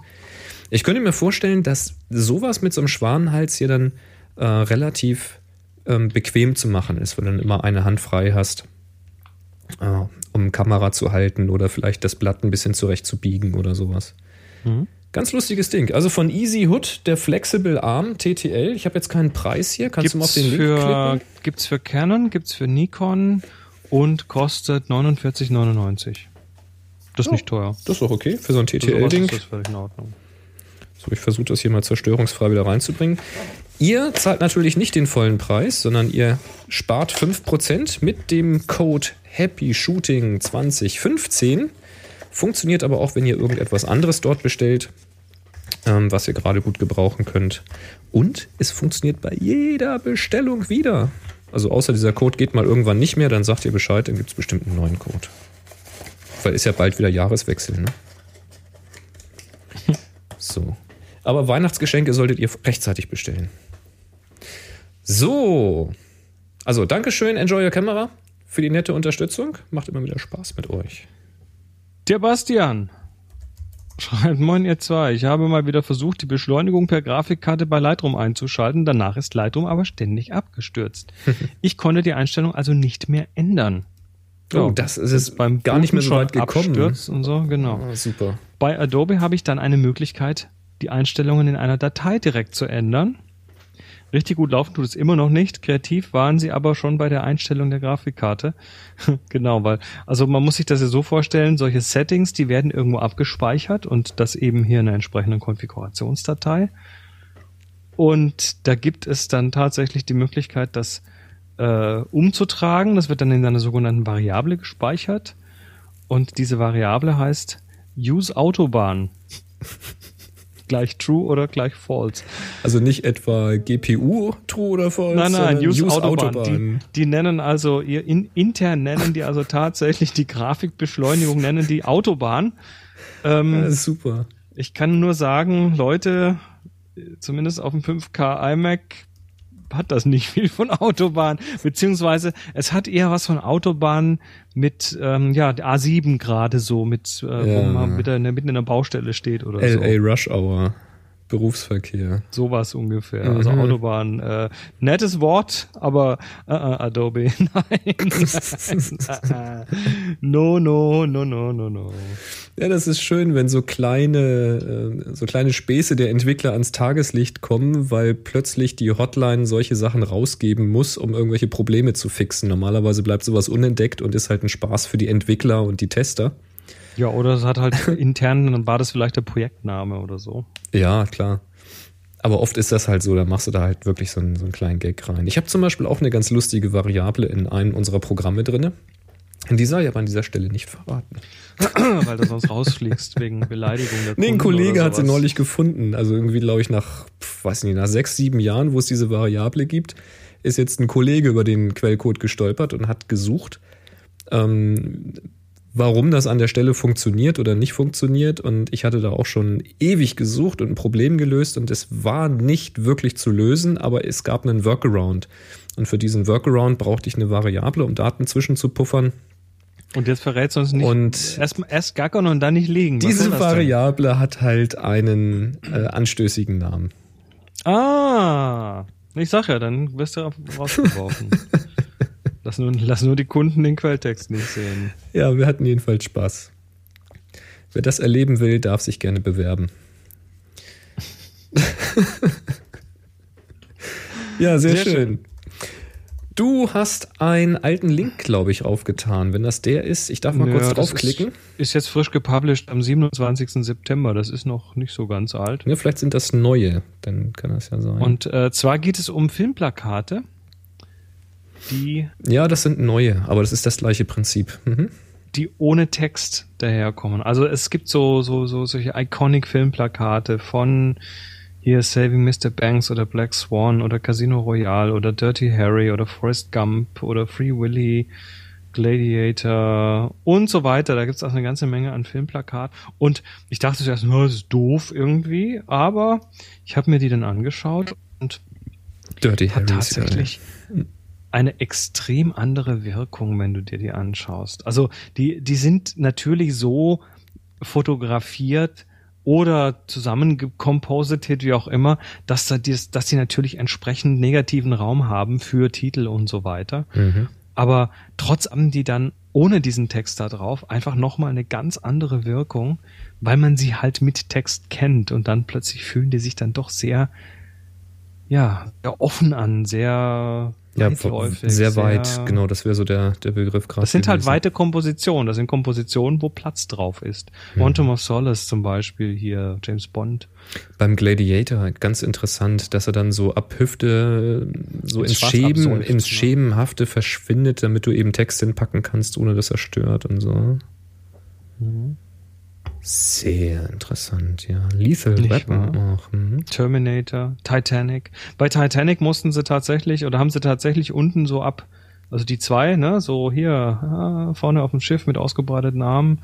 Ich könnte mir vorstellen, dass sowas mit so einem Schwanenhals hier dann äh, relativ ähm, bequem zu machen ist, weil du dann immer eine Hand frei hast, äh, um Kamera zu halten oder vielleicht das Blatt ein bisschen zurechtzubiegen oder sowas. Ganz lustiges Ding. Also von Easy Hood, der Flexible Arm TTL. Ich habe jetzt keinen Preis hier. Kannst du mal auf Gibt's den Link für, klicken? gibt's für Canon, gibt's für Nikon und kostet 49,99. Das ist nicht teuer. Das ist doch okay für so ein sowas TTL-Ding. ist das völlig in Ordnung. So, ich versuche das hier mal zerstörungsfrei wieder reinzubringen. Ihr zahlt natürlich nicht den vollen Preis, sondern ihr spart 5% mit dem Code HAPPYSHOOTING2015. Funktioniert aber auch, wenn ihr irgendetwas anderes dort bestellt, ähm, was ihr gerade gut gebrauchen könnt. Und es funktioniert bei jeder Bestellung wieder. Also außer dieser Code geht mal irgendwann nicht mehr, dann sagt ihr Bescheid, dann gibt es bestimmt einen neuen Code. Weil ist ja bald wieder Jahreswechsel, ne? So. Aber Weihnachtsgeschenke solltet ihr rechtzeitig bestellen. So. Also, Dankeschön, Enjoy Your Camera für die nette Unterstützung. Macht immer wieder Spaß mit euch. Der Bastian schreibt, moin ihr zwei, ich habe mal wieder versucht, die Beschleunigung per Grafikkarte bei Lightroom einzuschalten, danach ist Lightroom aber ständig abgestürzt. ich konnte die Einstellung also nicht mehr ändern. Oh, das ist es beim gar nicht mehr so weit gekommen. abstürzt und so, genau. Ah, super. Bei Adobe habe ich dann eine Möglichkeit, die Einstellungen in einer Datei direkt zu ändern. Richtig gut laufen tut es immer noch nicht. Kreativ waren sie aber schon bei der Einstellung der Grafikkarte. genau, weil, also man muss sich das ja so vorstellen, solche Settings, die werden irgendwo abgespeichert und das eben hier in einer entsprechenden Konfigurationsdatei. Und da gibt es dann tatsächlich die Möglichkeit, das äh, umzutragen. Das wird dann in einer sogenannten Variable gespeichert. Und diese Variable heißt Use Autobahn. gleich true oder gleich false. Also nicht etwa GPU, True oder False? Nein, nein, sondern Use, Autobahn. Die, die nennen also, ihr in, intern nennen die also tatsächlich die Grafikbeschleunigung, nennen die Autobahn. Ähm, Ja, super. ich kann nur sagen, Leute, zumindest auf dem 5K iMac hat das nicht viel von Autobahn, beziehungsweise es hat eher was von Autobahn mit ähm, ja A7 gerade so, mit äh, wo Ja. man mit einer, mitten in einer Baustelle steht oder so. LA Rush Hour. Berufsverkehr. Sowas ungefähr. Also Mhm. Autobahn. Äh, nettes Wort, aber äh, äh, Adobe. Nein. nein. no, no, no, no, no, no. Ja, das ist schön, wenn so kleine, äh, so kleine Späße der Entwickler ans Tageslicht kommen, weil plötzlich die Hotline solche Sachen rausgeben muss, um irgendwelche Probleme zu fixen. Normalerweise bleibt sowas unentdeckt und ist halt ein Spaß für die Entwickler und die Tester. Ja, oder es hat halt intern, dann war das vielleicht der Projektname oder so. Ja, klar. Aber oft ist das halt so, da machst du da halt wirklich so einen, so einen kleinen Gag rein. Ich habe zum Beispiel auch eine ganz lustige Variable in einem unserer Programme drinne. Die sei aber an dieser Stelle nicht verraten. weil du sonst rausfliegst wegen Beleidigung der Nee, ein Kollege hat sie neulich gefunden. Also irgendwie, glaube ich, nach, weiß nicht, nach sechs, sieben Jahren, wo es diese Variable gibt, ist jetzt ein Kollege über den Quellcode gestolpert und hat gesucht, ähm, warum das an der Stelle funktioniert oder nicht funktioniert. Und ich hatte da auch schon ewig gesucht und ein Problem gelöst und es war nicht wirklich zu lösen, aber es gab einen Workaround. Und für diesen Workaround brauchte ich eine Variable, um Daten zwischenzupuffern. Und jetzt verrätst du uns nicht. Und- erst, erst gackern und dann nicht liegen. Was Diese denn? Variable hat halt einen äh, anstößigen Namen. Ah, ich sag ja, dann wirst du rausgeworfen. lass, nur, lass nur die Kunden den Quelltext nicht sehen. Ja, wir hatten jedenfalls Spaß. Wer das erleben will, darf sich gerne bewerben. ja, sehr, Sehr schön. schön. Du hast einen alten Link, glaube ich, aufgetan. Wenn das der ist, ich darf mal kurz Ja, das draufklicken. Ist, ist jetzt frisch gepublished am 27. September. Das ist noch nicht so ganz alt. Ja, vielleicht sind das neue, dann kann das ja sein. Und äh, zwar geht es um Filmplakate, die, ja, das sind neue, aber das ist das gleiche Prinzip. Mhm. die ohne Text daherkommen. Also es gibt so, so, so solche iconic Filmplakate von hier Saving Mr. Banks oder Black Swan oder Casino Royale oder Dirty Harry oder Forrest Gump oder Free Willy, Gladiator und so weiter. Da gibt es auch eine ganze Menge an Filmplakat. Und ich dachte zuerst, "Na, das ist doof irgendwie, aber ich habe mir die dann angeschaut und Dirty hat Harry ist ja- tatsächlich eine extrem andere Wirkung, wenn du dir die anschaust. Also die, die sind natürlich so fotografiert oder zusammengekompositet, wie auch immer, dass, da dies- dass sie natürlich entsprechend negativen Raum haben für Titel und so weiter. Mhm. Aber trotz haben die dann ohne diesen Text da drauf einfach nochmal eine ganz andere Wirkung, weil man sie halt mit Text kennt und dann plötzlich fühlen die sich dann doch sehr, ja, sehr offen an, sehr Ja, weitläufig, sehr weit, genau, das wäre so der, der Begriff gerade. Das sind halt gewesen. weite Kompositionen. Das sind Kompositionen, wo Platz drauf ist. Quantum of Solace zum Beispiel hier, James Bond. Beim Gladiator halt ganz interessant, dass er dann so ab Hüfte so Ins ins Schwarz Schämen, absäuft, ins? Schemenhafte verschwindet, damit du eben Text hinpacken kannst, ohne dass er stört und so. Mhm. Sehr interessant, ja. Lethal Nicht Weapon auch. Mhm. Terminator, Titanic. Bei Titanic mussten sie tatsächlich, oder haben sie tatsächlich unten so ab, also die zwei, ne, so hier, ah, vorne auf dem Schiff mit ausgebreiteten Armen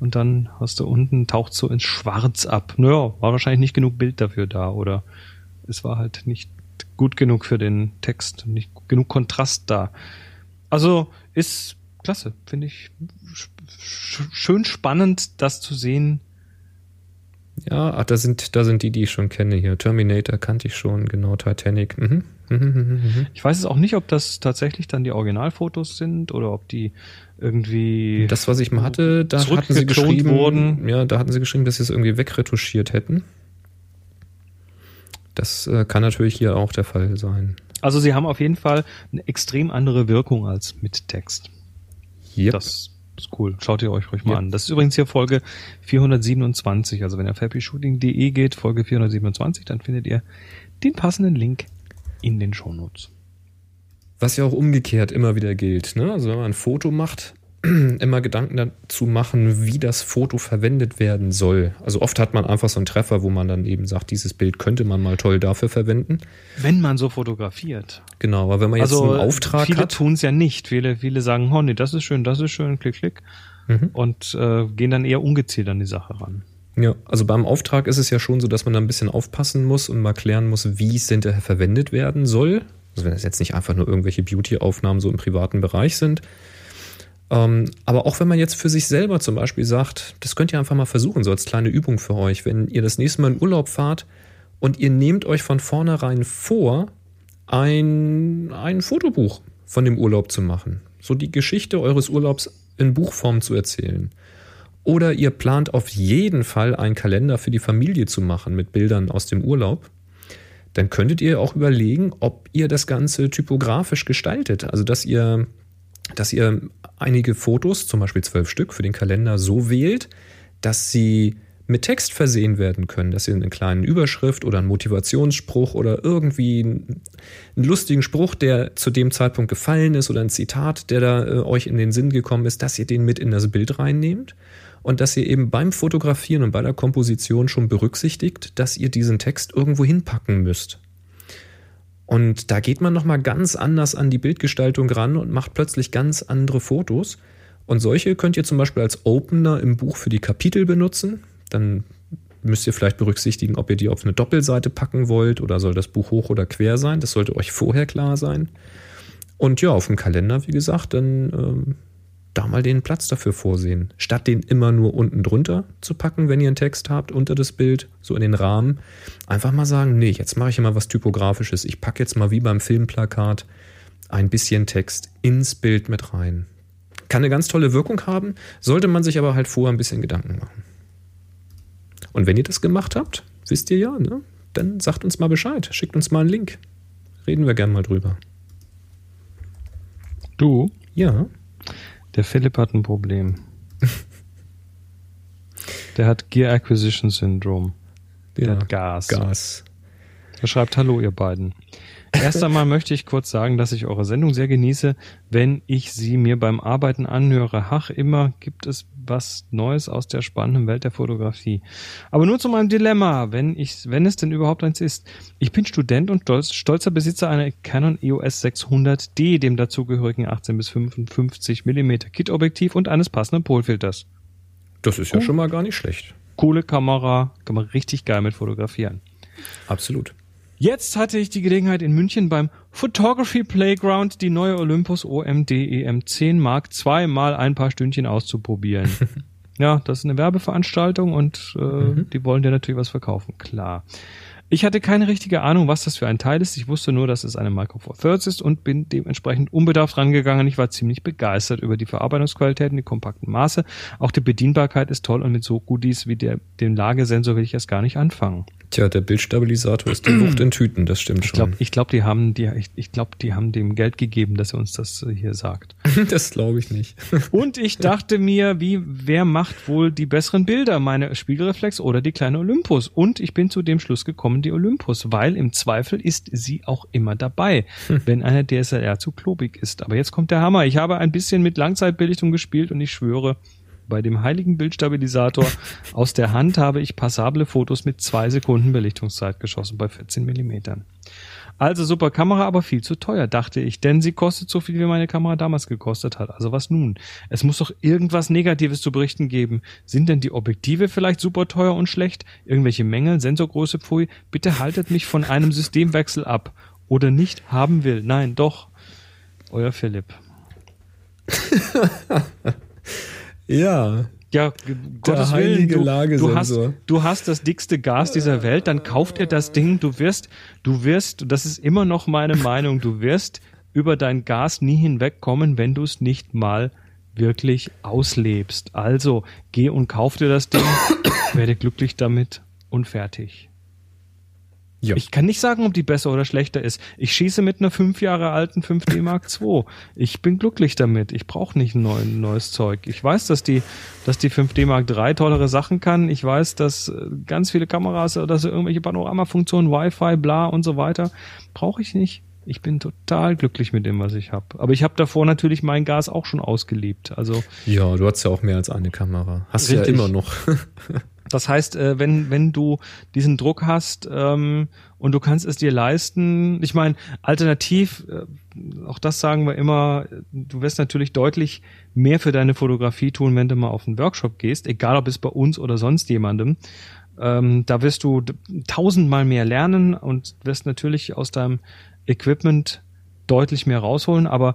und dann hast du unten, taucht so ins Schwarz ab. Naja, war wahrscheinlich nicht genug Bild dafür da oder es war halt nicht gut genug für den Text, nicht genug Kontrast da. Also ist klasse, finde ich schön spannend, das zu sehen, Ja, ach, da sind, da sind die, die ich schon kenne hier. Terminator kannte ich schon, genau, Titanic. Mhm. Mhm, mhm, mhm. Ich weiß es auch nicht, ob das tatsächlich dann die Originalfotos sind oder ob die irgendwie. Das, was ich mal hatte, da hatten sie geschrieben, wurden. ja, da hatten sie geschrieben, dass sie es irgendwie wegretuschiert hätten. Das äh, kann natürlich hier auch der Fall sein. Also sie haben auf jeden Fall eine extrem andere Wirkung als mit Text. Yep. Das ist cool. Schaut ihr euch ruhig mal Ja. an. Das ist übrigens hier Folge 427. Also wenn ihr auf happyshooting.de geht, Folge 427, dann findet ihr den passenden Link in den Shownotes. Was ja auch umgekehrt immer wieder gilt. Ne? Also wenn man ein Foto macht, immer Gedanken dazu machen, wie das Foto verwendet werden soll. Also oft hat man einfach so einen Treffer, wo man dann eben sagt, dieses Bild könnte man mal toll dafür verwenden. Wenn man so fotografiert. Genau, aber wenn man jetzt Also einen Auftrag viele hat, tun es ja nicht. Viele, viele sagen, oh nee, das ist schön, das ist schön, klick, klick. Mhm. Und äh, gehen dann eher ungezielt an die Sache ran. Ja, also beim Auftrag ist es ja schon so, dass man da ein bisschen aufpassen muss und mal klären muss, wie es hinterher verwendet werden soll. Also wenn das jetzt nicht einfach nur irgendwelche Beauty-Aufnahmen so im privaten Bereich sind. Ähm, aber auch wenn man jetzt für sich selber zum Beispiel sagt, das könnt ihr einfach mal versuchen, so als kleine Übung für euch, wenn ihr das nächste Mal in Urlaub fahrt und ihr nehmt euch von vornherein vor, ein, ein Fotobuch von dem Urlaub zu machen. So die Geschichte eures Urlaubs in Buchform zu erzählen. Oder ihr plant auf jeden Fall einen Kalender für die Familie zu machen mit Bildern aus dem Urlaub. Dann könntet ihr auch überlegen, ob ihr das Ganze typografisch gestaltet. Also dass ihr, dass ihr einige Fotos, zum Beispiel zwölf Stück für den Kalender, so wählt, dass sie mit Text versehen werden können, dass ihr eine kleine Überschrift oder einen Motivationsspruch oder irgendwie einen lustigen Spruch, der zu dem Zeitpunkt gefallen ist oder ein Zitat, der da äh, euch in den Sinn gekommen ist, dass ihr den mit in das Bild reinnehmt und dass ihr eben beim Fotografieren und bei der Komposition schon berücksichtigt, dass ihr diesen Text irgendwo hinpacken müsst. Und da geht man nochmal ganz anders an die Bildgestaltung ran und macht plötzlich ganz andere Fotos. Und solche könnt ihr zum Beispiel als Opener im Buch für die Kapitel benutzen. Dann müsst ihr vielleicht berücksichtigen, ob ihr die auf eine Doppelseite packen wollt oder soll das Buch hoch oder quer sein. Das sollte euch vorher klar sein. Und ja, auf dem Kalender, wie gesagt, dann ähm, da mal den Platz dafür vorsehen. Statt den immer nur unten drunter zu packen, wenn ihr einen Text habt, unter das Bild, so in den Rahmen, einfach mal sagen, nee, jetzt mache ich immer was Typografisches. Ich packe jetzt mal wie beim Filmplakat ein bisschen Text ins Bild mit rein. Kann eine ganz tolle Wirkung haben, sollte man sich aber halt vorher ein bisschen Gedanken machen. Und wenn ihr das gemacht habt, wisst ihr ja, ne? dann sagt uns mal Bescheid, schickt uns mal einen Link. Reden wir gern mal drüber. Du? Ja. Der Philipp hat ein Problem. Der hat Gear Acquisition Syndrome. Ja. hat Gas. Gas. Er schreibt Hallo, ihr beiden. Erst einmal möchte ich kurz sagen, dass ich eure Sendung sehr genieße, wenn ich sie mir beim Arbeiten anhöre. Ach, immer gibt es was Neues aus der spannenden Welt der Fotografie. Aber nur zu meinem Dilemma, wenn ich, wenn es denn überhaupt eins ist. Ich bin Student und stolz, stolzer Besitzer einer Canon EOS 600D, dem dazugehörigen 18 bis 55 mm Kit-Objektiv und eines passenden Polfilters. Das ist ja schon mal gar nicht schlecht. Coole Kamera, kann man richtig geil mit fotografieren. Absolut. Jetzt hatte ich die Gelegenheit in München beim Photography Playground die neue Olympus OMD EM10 Mark II mal ein paar Stündchen auszuprobieren. ja, das ist eine Werbeveranstaltung und äh, mhm. die wollen dir natürlich was verkaufen, klar. Ich hatte keine richtige Ahnung, was das für ein Teil ist. Ich wusste nur, dass es eine Micro Four Thirds ist und bin dementsprechend unbedarft rangegangen. Ich war ziemlich begeistert über die Verarbeitungsqualität und die kompakten Maße. Auch die Bedienbarkeit ist toll und mit so Goodies wie der, dem Lagesensor will ich erst gar nicht anfangen. Tja, der Bildstabilisator ist die Wucht in Tüten, das stimmt Ich glaube, schon. ich glaube, die haben, die, ich, ich glaube, die haben dem Geld gegeben, dass er uns das äh, hier sagt. das glaube ich nicht. Und ich dachte mir, wie, wer macht wohl die besseren Bilder? Meine Spiegelreflex oder die kleine Olympus? Und ich bin zu dem Schluss gekommen, die Olympus, weil im Zweifel ist sie auch immer dabei, wenn eine DSLR zu klobig ist. Aber jetzt kommt der Hammer. Ich habe ein bisschen mit Langzeitbelichtung gespielt und ich schwöre, bei dem heiligen Bildstabilisator aus der Hand habe ich passable Fotos mit zwei Sekunden Belichtungszeit geschossen bei 14 Millimetern. Also super Kamera, aber viel zu teuer, dachte ich, denn sie kostet so viel, wie meine Kamera damals gekostet hat. Also was nun? Es muss doch irgendwas Negatives zu berichten geben. Sind denn die Objektive vielleicht super teuer und schlecht? Irgendwelche Mängel, Sensorgröße, Pfui? Bitte haltet mich von einem Systemwechsel ab. Oder nicht haben will. Nein, doch. Euer Philipp. Ja. Ja, Gottes heilige Willen, du, du, hast, du hast das dickste Gas dieser Welt, dann kauft ihr das Ding, du wirst, du wirst, das ist immer noch meine Meinung, du wirst über dein Gas nie hinwegkommen, wenn du es nicht mal wirklich auslebst. Also geh und kauf dir das Ding, werde glücklich damit und fertig. Ja. Ich kann nicht sagen, ob die besser oder schlechter ist. Ich schieße mit einer fünf Jahre alten 5D Mark II. Ich bin glücklich damit. Ich brauche nicht ein neu, neues Zeug. Ich weiß, dass die, dass die 5D Mark III tollere Sachen kann. Ich weiß, dass äh, ganz viele Kameras oder so irgendwelche Panoramafunktionen, Wi-Fi, bla und so weiter, brauche ich nicht. Ich bin total glücklich mit dem, was ich habe. Aber ich habe davor natürlich mein Gas auch schon ausgeliebt. Also Ja, du hast ja auch mehr als eine Kamera. Hast du ja Richtig. immer noch. Das heißt, äh, wenn, wenn du diesen Druck hast ähm, und du kannst es dir leisten, ich meine, alternativ, äh, auch das sagen wir immer, du wirst natürlich deutlich mehr für deine Fotografie tun, wenn du mal auf einen Workshop gehst, egal ob es bei uns oder sonst jemandem. Ähm, da wirst du tausendmal mehr lernen und wirst natürlich aus deinem Equipment deutlich mehr rausholen, aber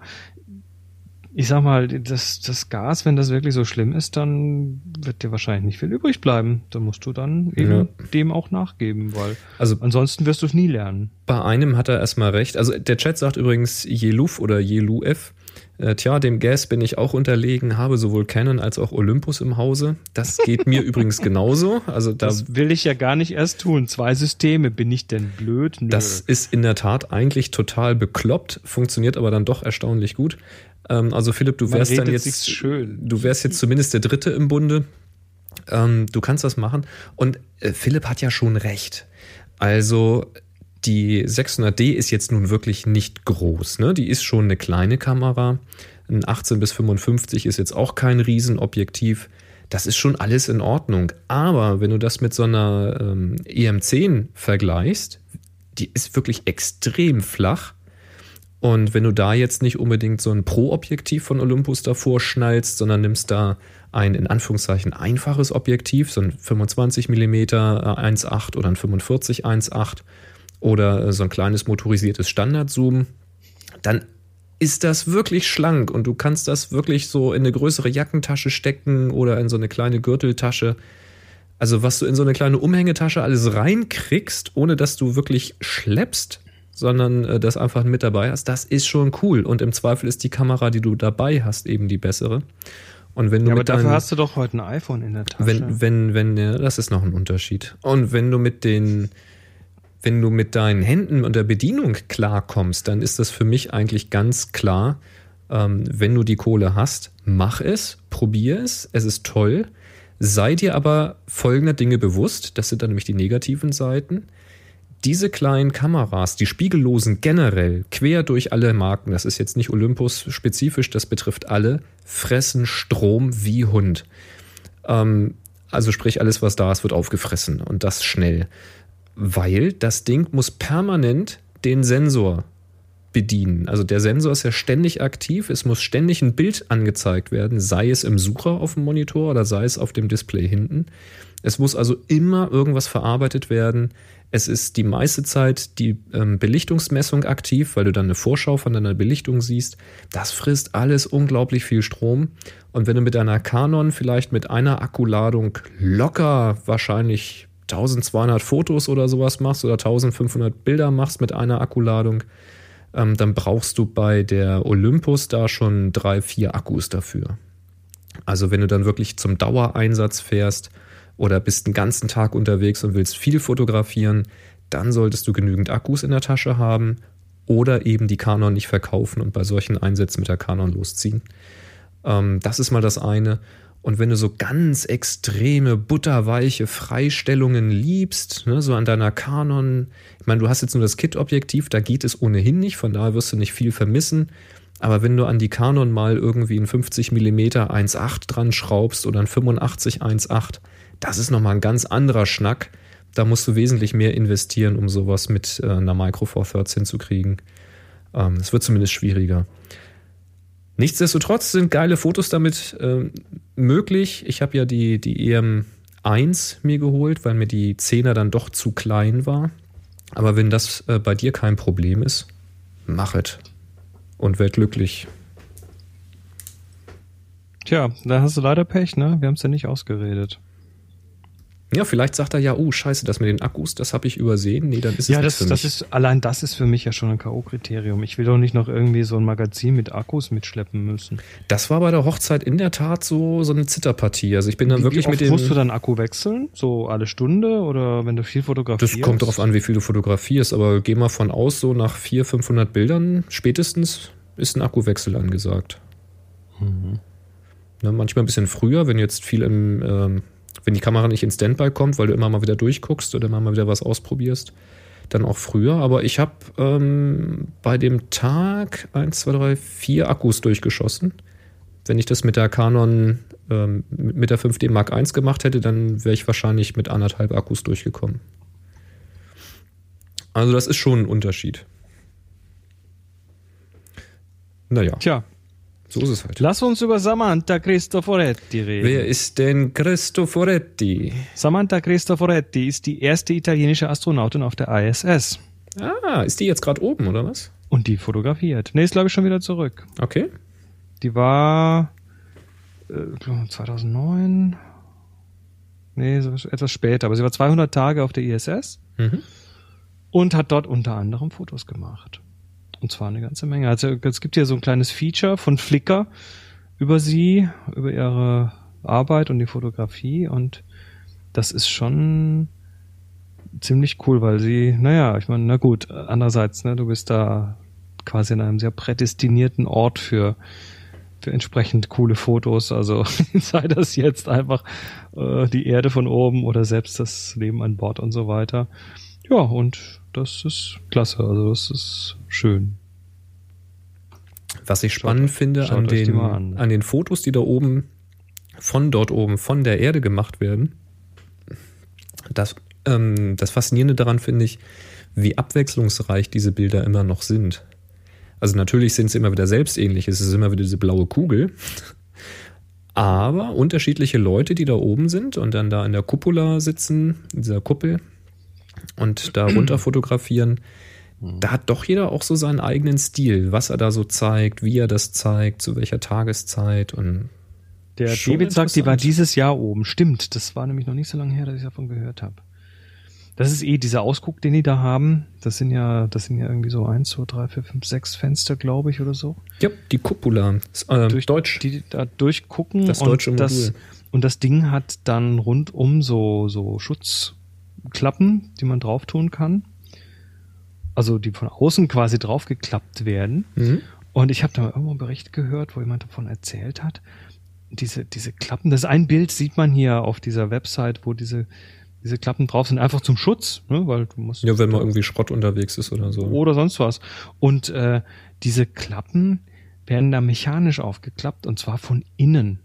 ich sag mal, das, das Gas, wenn das wirklich so schlimm ist, dann wird dir wahrscheinlich nicht viel übrig bleiben. Da musst du dann eben Ja. dem auch nachgeben, weil Also ansonsten wirst du es nie lernen. bei einem hat er erstmal recht. Also der Chat sagt übrigens Jeluf oder Jeluf. Äh, tja, dem Gas bin ich auch unterlegen, habe sowohl Canon als auch Olympus im Hause. Das geht mir übrigens genauso. Also da Das will ich ja gar nicht erst tun. Zwei Systeme, bin ich denn blöd? Nö. Das ist in der Tat eigentlich total bekloppt, funktioniert aber dann doch erstaunlich gut. Ähm, also Philipp, du wärst dann jetzt, schön. du wärst jetzt zumindest der Dritte im Bunde. Ähm, du kannst das machen. Und äh, Philipp hat ja schon recht. Also die 600D ist jetzt nun wirklich nicht groß. Ne? Die ist schon eine kleine Kamera. Ein 18 bis 55 ist jetzt auch kein Riesenobjektiv. Das ist schon alles in Ordnung. Aber wenn du das mit so einer ähm, EM10 vergleichst, die ist wirklich extrem flach. Und wenn du da jetzt nicht unbedingt so ein Pro-Objektiv von Olympus davor schnallst, sondern nimmst da ein in Anführungszeichen einfaches Objektiv, so ein 25 mm 1.8 oder ein 45 1.8 oder äh, so ein kleines motorisiertes Standardzoom, dann ist das wirklich schlank und du kannst das wirklich so in eine größere Jackentasche stecken oder in so eine kleine Gürteltasche. Also was du in so eine kleine Umhängetasche alles reinkriegst, ohne dass du wirklich schleppst, sondern äh, das einfach mit dabei hast, das ist schon cool. Und im Zweifel ist die Kamera, die du dabei hast, eben die bessere. Und wenn du Ja, aber mit dafür deinen- hast du doch heute ein iPhone in der Tasche. wenn, wenn, wenn, ja, das ist noch ein Unterschied. Und wenn du mit den, wenn du mit deinen Händen und der Bedienung klarkommst, dann ist das für mich eigentlich ganz klar, ähm, wenn du die Kohle hast, mach es, probier es, es ist toll. Sei dir aber folgender Dinge bewusst, das sind dann nämlich die negativen Seiten. Diese kleinen Kameras, die spiegellosen generell, quer durch alle Marken, das ist jetzt nicht Olympus spezifisch, das betrifft alle, fressen Strom wie Hund. Ähm, also sprich, alles, was da ist, wird aufgefressen und das schnell. Weil das Ding muss permanent den Sensor bedienen. Also der Sensor ist ja ständig aktiv, es muss ständig ein Bild angezeigt werden, sei es im Sucher auf dem Monitor oder sei es auf dem Display hinten. Es muss also immer irgendwas verarbeitet werden. Es ist die meiste Zeit die ähm, Belichtungsmessung aktiv, weil du dann eine Vorschau von deiner Belichtung siehst. Das frisst alles unglaublich viel Strom. Und wenn du mit deiner Canon vielleicht mit einer Akkuladung locker wahrscheinlich 1200 Fotos oder sowas machst oder 1500 Bilder machst mit einer Akkuladung, ähm, dann brauchst du bei der Olympus da schon drei, vier Akkus dafür. Also wenn du dann wirklich zum Dauereinsatz fährst oder bist den ganzen Tag unterwegs und willst viel fotografieren, dann solltest du genügend Akkus in der Tasche haben oder eben die Canon nicht verkaufen und bei solchen Einsätzen mit der Canon losziehen. Ähm, das ist mal das eine. Und wenn du so ganz extreme, butterweiche Freistellungen liebst, ne, so an deiner Canon, ich meine, du hast jetzt nur das Kit-Objektiv, da geht es ohnehin nicht, von daher wirst du nicht viel vermissen. Aber wenn du an die Canon mal irgendwie ein 50 mm 1.8 dran schraubst oder ein 85 1.8, das ist nochmal ein ganz anderer Schnack. Da musst du wesentlich mehr investieren, um sowas mit äh, einer Micro Four Thirds hinzukriegen. Ähm, Es wird zumindest schwieriger. Nichtsdestotrotz sind geile Fotos damit ähm, möglich. Ich habe ja die, die EM1 mir geholt, weil mir die 10er dann doch zu klein war. Aber wenn das äh, bei dir kein Problem ist, mach es. Und werd glücklich. Tja, da hast du leider Pech, ne? Wir haben es ja nicht ausgeredet. Ja, vielleicht sagt er ja, oh, scheiße, das mit den Akkus, das habe ich übersehen. Nee, dann ist es Ja, nichts das, für das mich. ist, allein das ist für mich ja schon ein K.O.-Kriterium. Ich will doch nicht noch irgendwie so ein Magazin mit Akkus mitschleppen müssen. Das war bei der Hochzeit in der Tat so, so eine Zitterpartie. Also ich bin dann Wie- wirklich wie mit dem. musst du dann Akku wechseln? So alle Stunde oder wenn du viel fotografierst? Das kommt darauf an, wie viel du fotografierst, aber geh mal von aus, so nach 400, 500 Bildern spätestens ist ein Akkuwechsel angesagt. Ne, manchmal ein bisschen früher, wenn jetzt viel im, ähm, wenn die Kamera nicht in Standby kommt, weil du immer mal wieder durchguckst oder immer mal wieder was ausprobierst, dann auch früher. Aber ich habe ähm, bei dem Tag 1, 2, 3, 4 Akkus durchgeschossen. Wenn ich das mit der Canon, ähm, mit der 5D Mark I gemacht hätte, dann wäre ich wahrscheinlich mit anderthalb Akkus durchgekommen. Also das ist schon ein Unterschied. Naja, Tja, so ist es halt. lass uns über Samantha Cristoforetti reden. Wer ist denn Cristoforetti? Samantha Cristoforetti ist die erste italienische Astronautin auf der ISS. Ah, ist die jetzt gerade oben, oder was? Und die fotografiert. Nee, ist glaube ich schon wieder zurück. Okay. Die war äh, 2009. Nee, etwas später. Aber sie war 200 Tage auf der ISS Mhm. und hat dort unter anderem Fotos gemacht. Und zwar eine ganze Menge. Also es gibt hier so ein kleines Feature von Flickr über sie, über ihre Arbeit und die Fotografie und das ist schon ziemlich cool, weil sie, naja, ich meine, na gut, andererseits, ne, du bist da quasi in einem sehr prädestinierten Ort für, entsprechend coole Fotos. Also sei das jetzt einfach äh, die Erde von oben oder selbst das Leben an Bord und so weiter. Ja, und das ist klasse. Also das ist schön. Was ich spannend finde schaut an den, an. an den Fotos, die da oben von dort oben, von der Erde gemacht werden, das, ähm, das Faszinierende daran finde ich, wie abwechslungsreich diese Bilder immer noch sind. Also natürlich sind sie immer wieder selbstähnlich, es ist immer wieder diese blaue Kugel. Aber unterschiedliche Leute, die da oben sind und dann da in der Cupola sitzen, in dieser Kuppel und da runter fotografieren, da hat doch jeder auch so seinen eigenen Stil, was er da so zeigt, wie er das zeigt, zu welcher Tageszeit und Der David sagt, die war dieses Jahr oben. Stimmt, das war nämlich noch nicht so lange her, dass ich davon gehört habe. Das ist eh dieser Ausguck, den die da haben. Das sind ja, das sind ja irgendwie so eins, zwei, drei, vier, fünf, sechs Fenster, glaube ich, oder so. ja, die Cupola, äh, durch, Deutsch. Die da durchgucken. Das deutsche und das, und das Ding hat dann rundum so, so Schutzklappen, die man drauf tun kann. Also die von außen quasi draufgeklappt werden. Mhm. Und ich habe da mal irgendwo einen Bericht gehört, wo jemand davon erzählt hat. Diese, diese Klappen, das ist ein Bild, sieht man hier auf dieser Website, wo diese, diese Klappen drauf sind, einfach zum Schutz, ne? weil du musst. Ja, wenn mal irgendwie Schrott unterwegs ist oder so. Oder sonst was. Und äh, diese Klappen werden da mechanisch aufgeklappt und zwar von innen.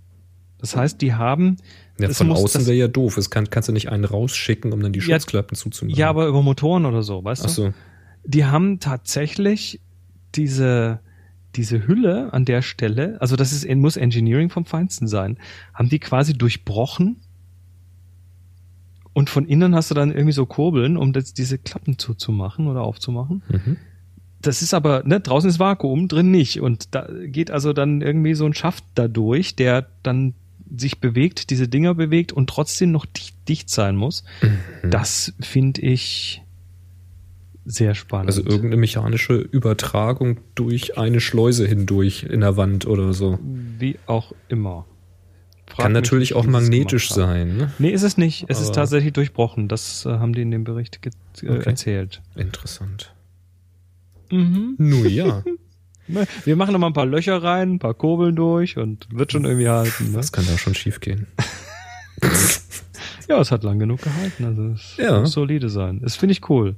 Das heißt, die haben. Ja, von muss außen wäre ja doof. Es kann, kannst du nicht einen rausschicken, um dann die Ja, Schutzklappen zuzumachen. Ja, aber über Motoren oder so, weißt Ach du? so. Die haben tatsächlich diese, diese Hülle an der Stelle, also das ist, muss Engineering vom Feinsten sein, haben die quasi durchbrochen. Und von innen hast du dann irgendwie so Kurbeln, um das, diese Klappen zuzumachen oder aufzumachen. Mhm. Das ist aber, ne, draußen ist Vakuum, drin nicht. Und da geht also dann irgendwie so ein Schaft da durch, der dann sich bewegt, diese Dinger bewegt und trotzdem noch dicht, dicht sein muss. Mhm. Das finde ich sehr spannend. Also irgendeine mechanische Übertragung durch eine Schleuse hindurch in der Wand oder so. Wie auch immer. Frag Kann mich natürlich auch magnetisch sein. Ne? Nee, ist es nicht. Es ist Aber- tatsächlich durchbrochen. Das äh, haben die in dem Bericht äh, Okay. erzählt. Interessant. Mhm. Nun ja, Wir machen noch mal ein paar Löcher rein, ein paar Kurbeln durch und wird schon irgendwie halten. Ne? was kann da schon schief gehen? Ja, es hat lang genug gehalten. Also es Ja. muss solide sein. Das finde ich cool.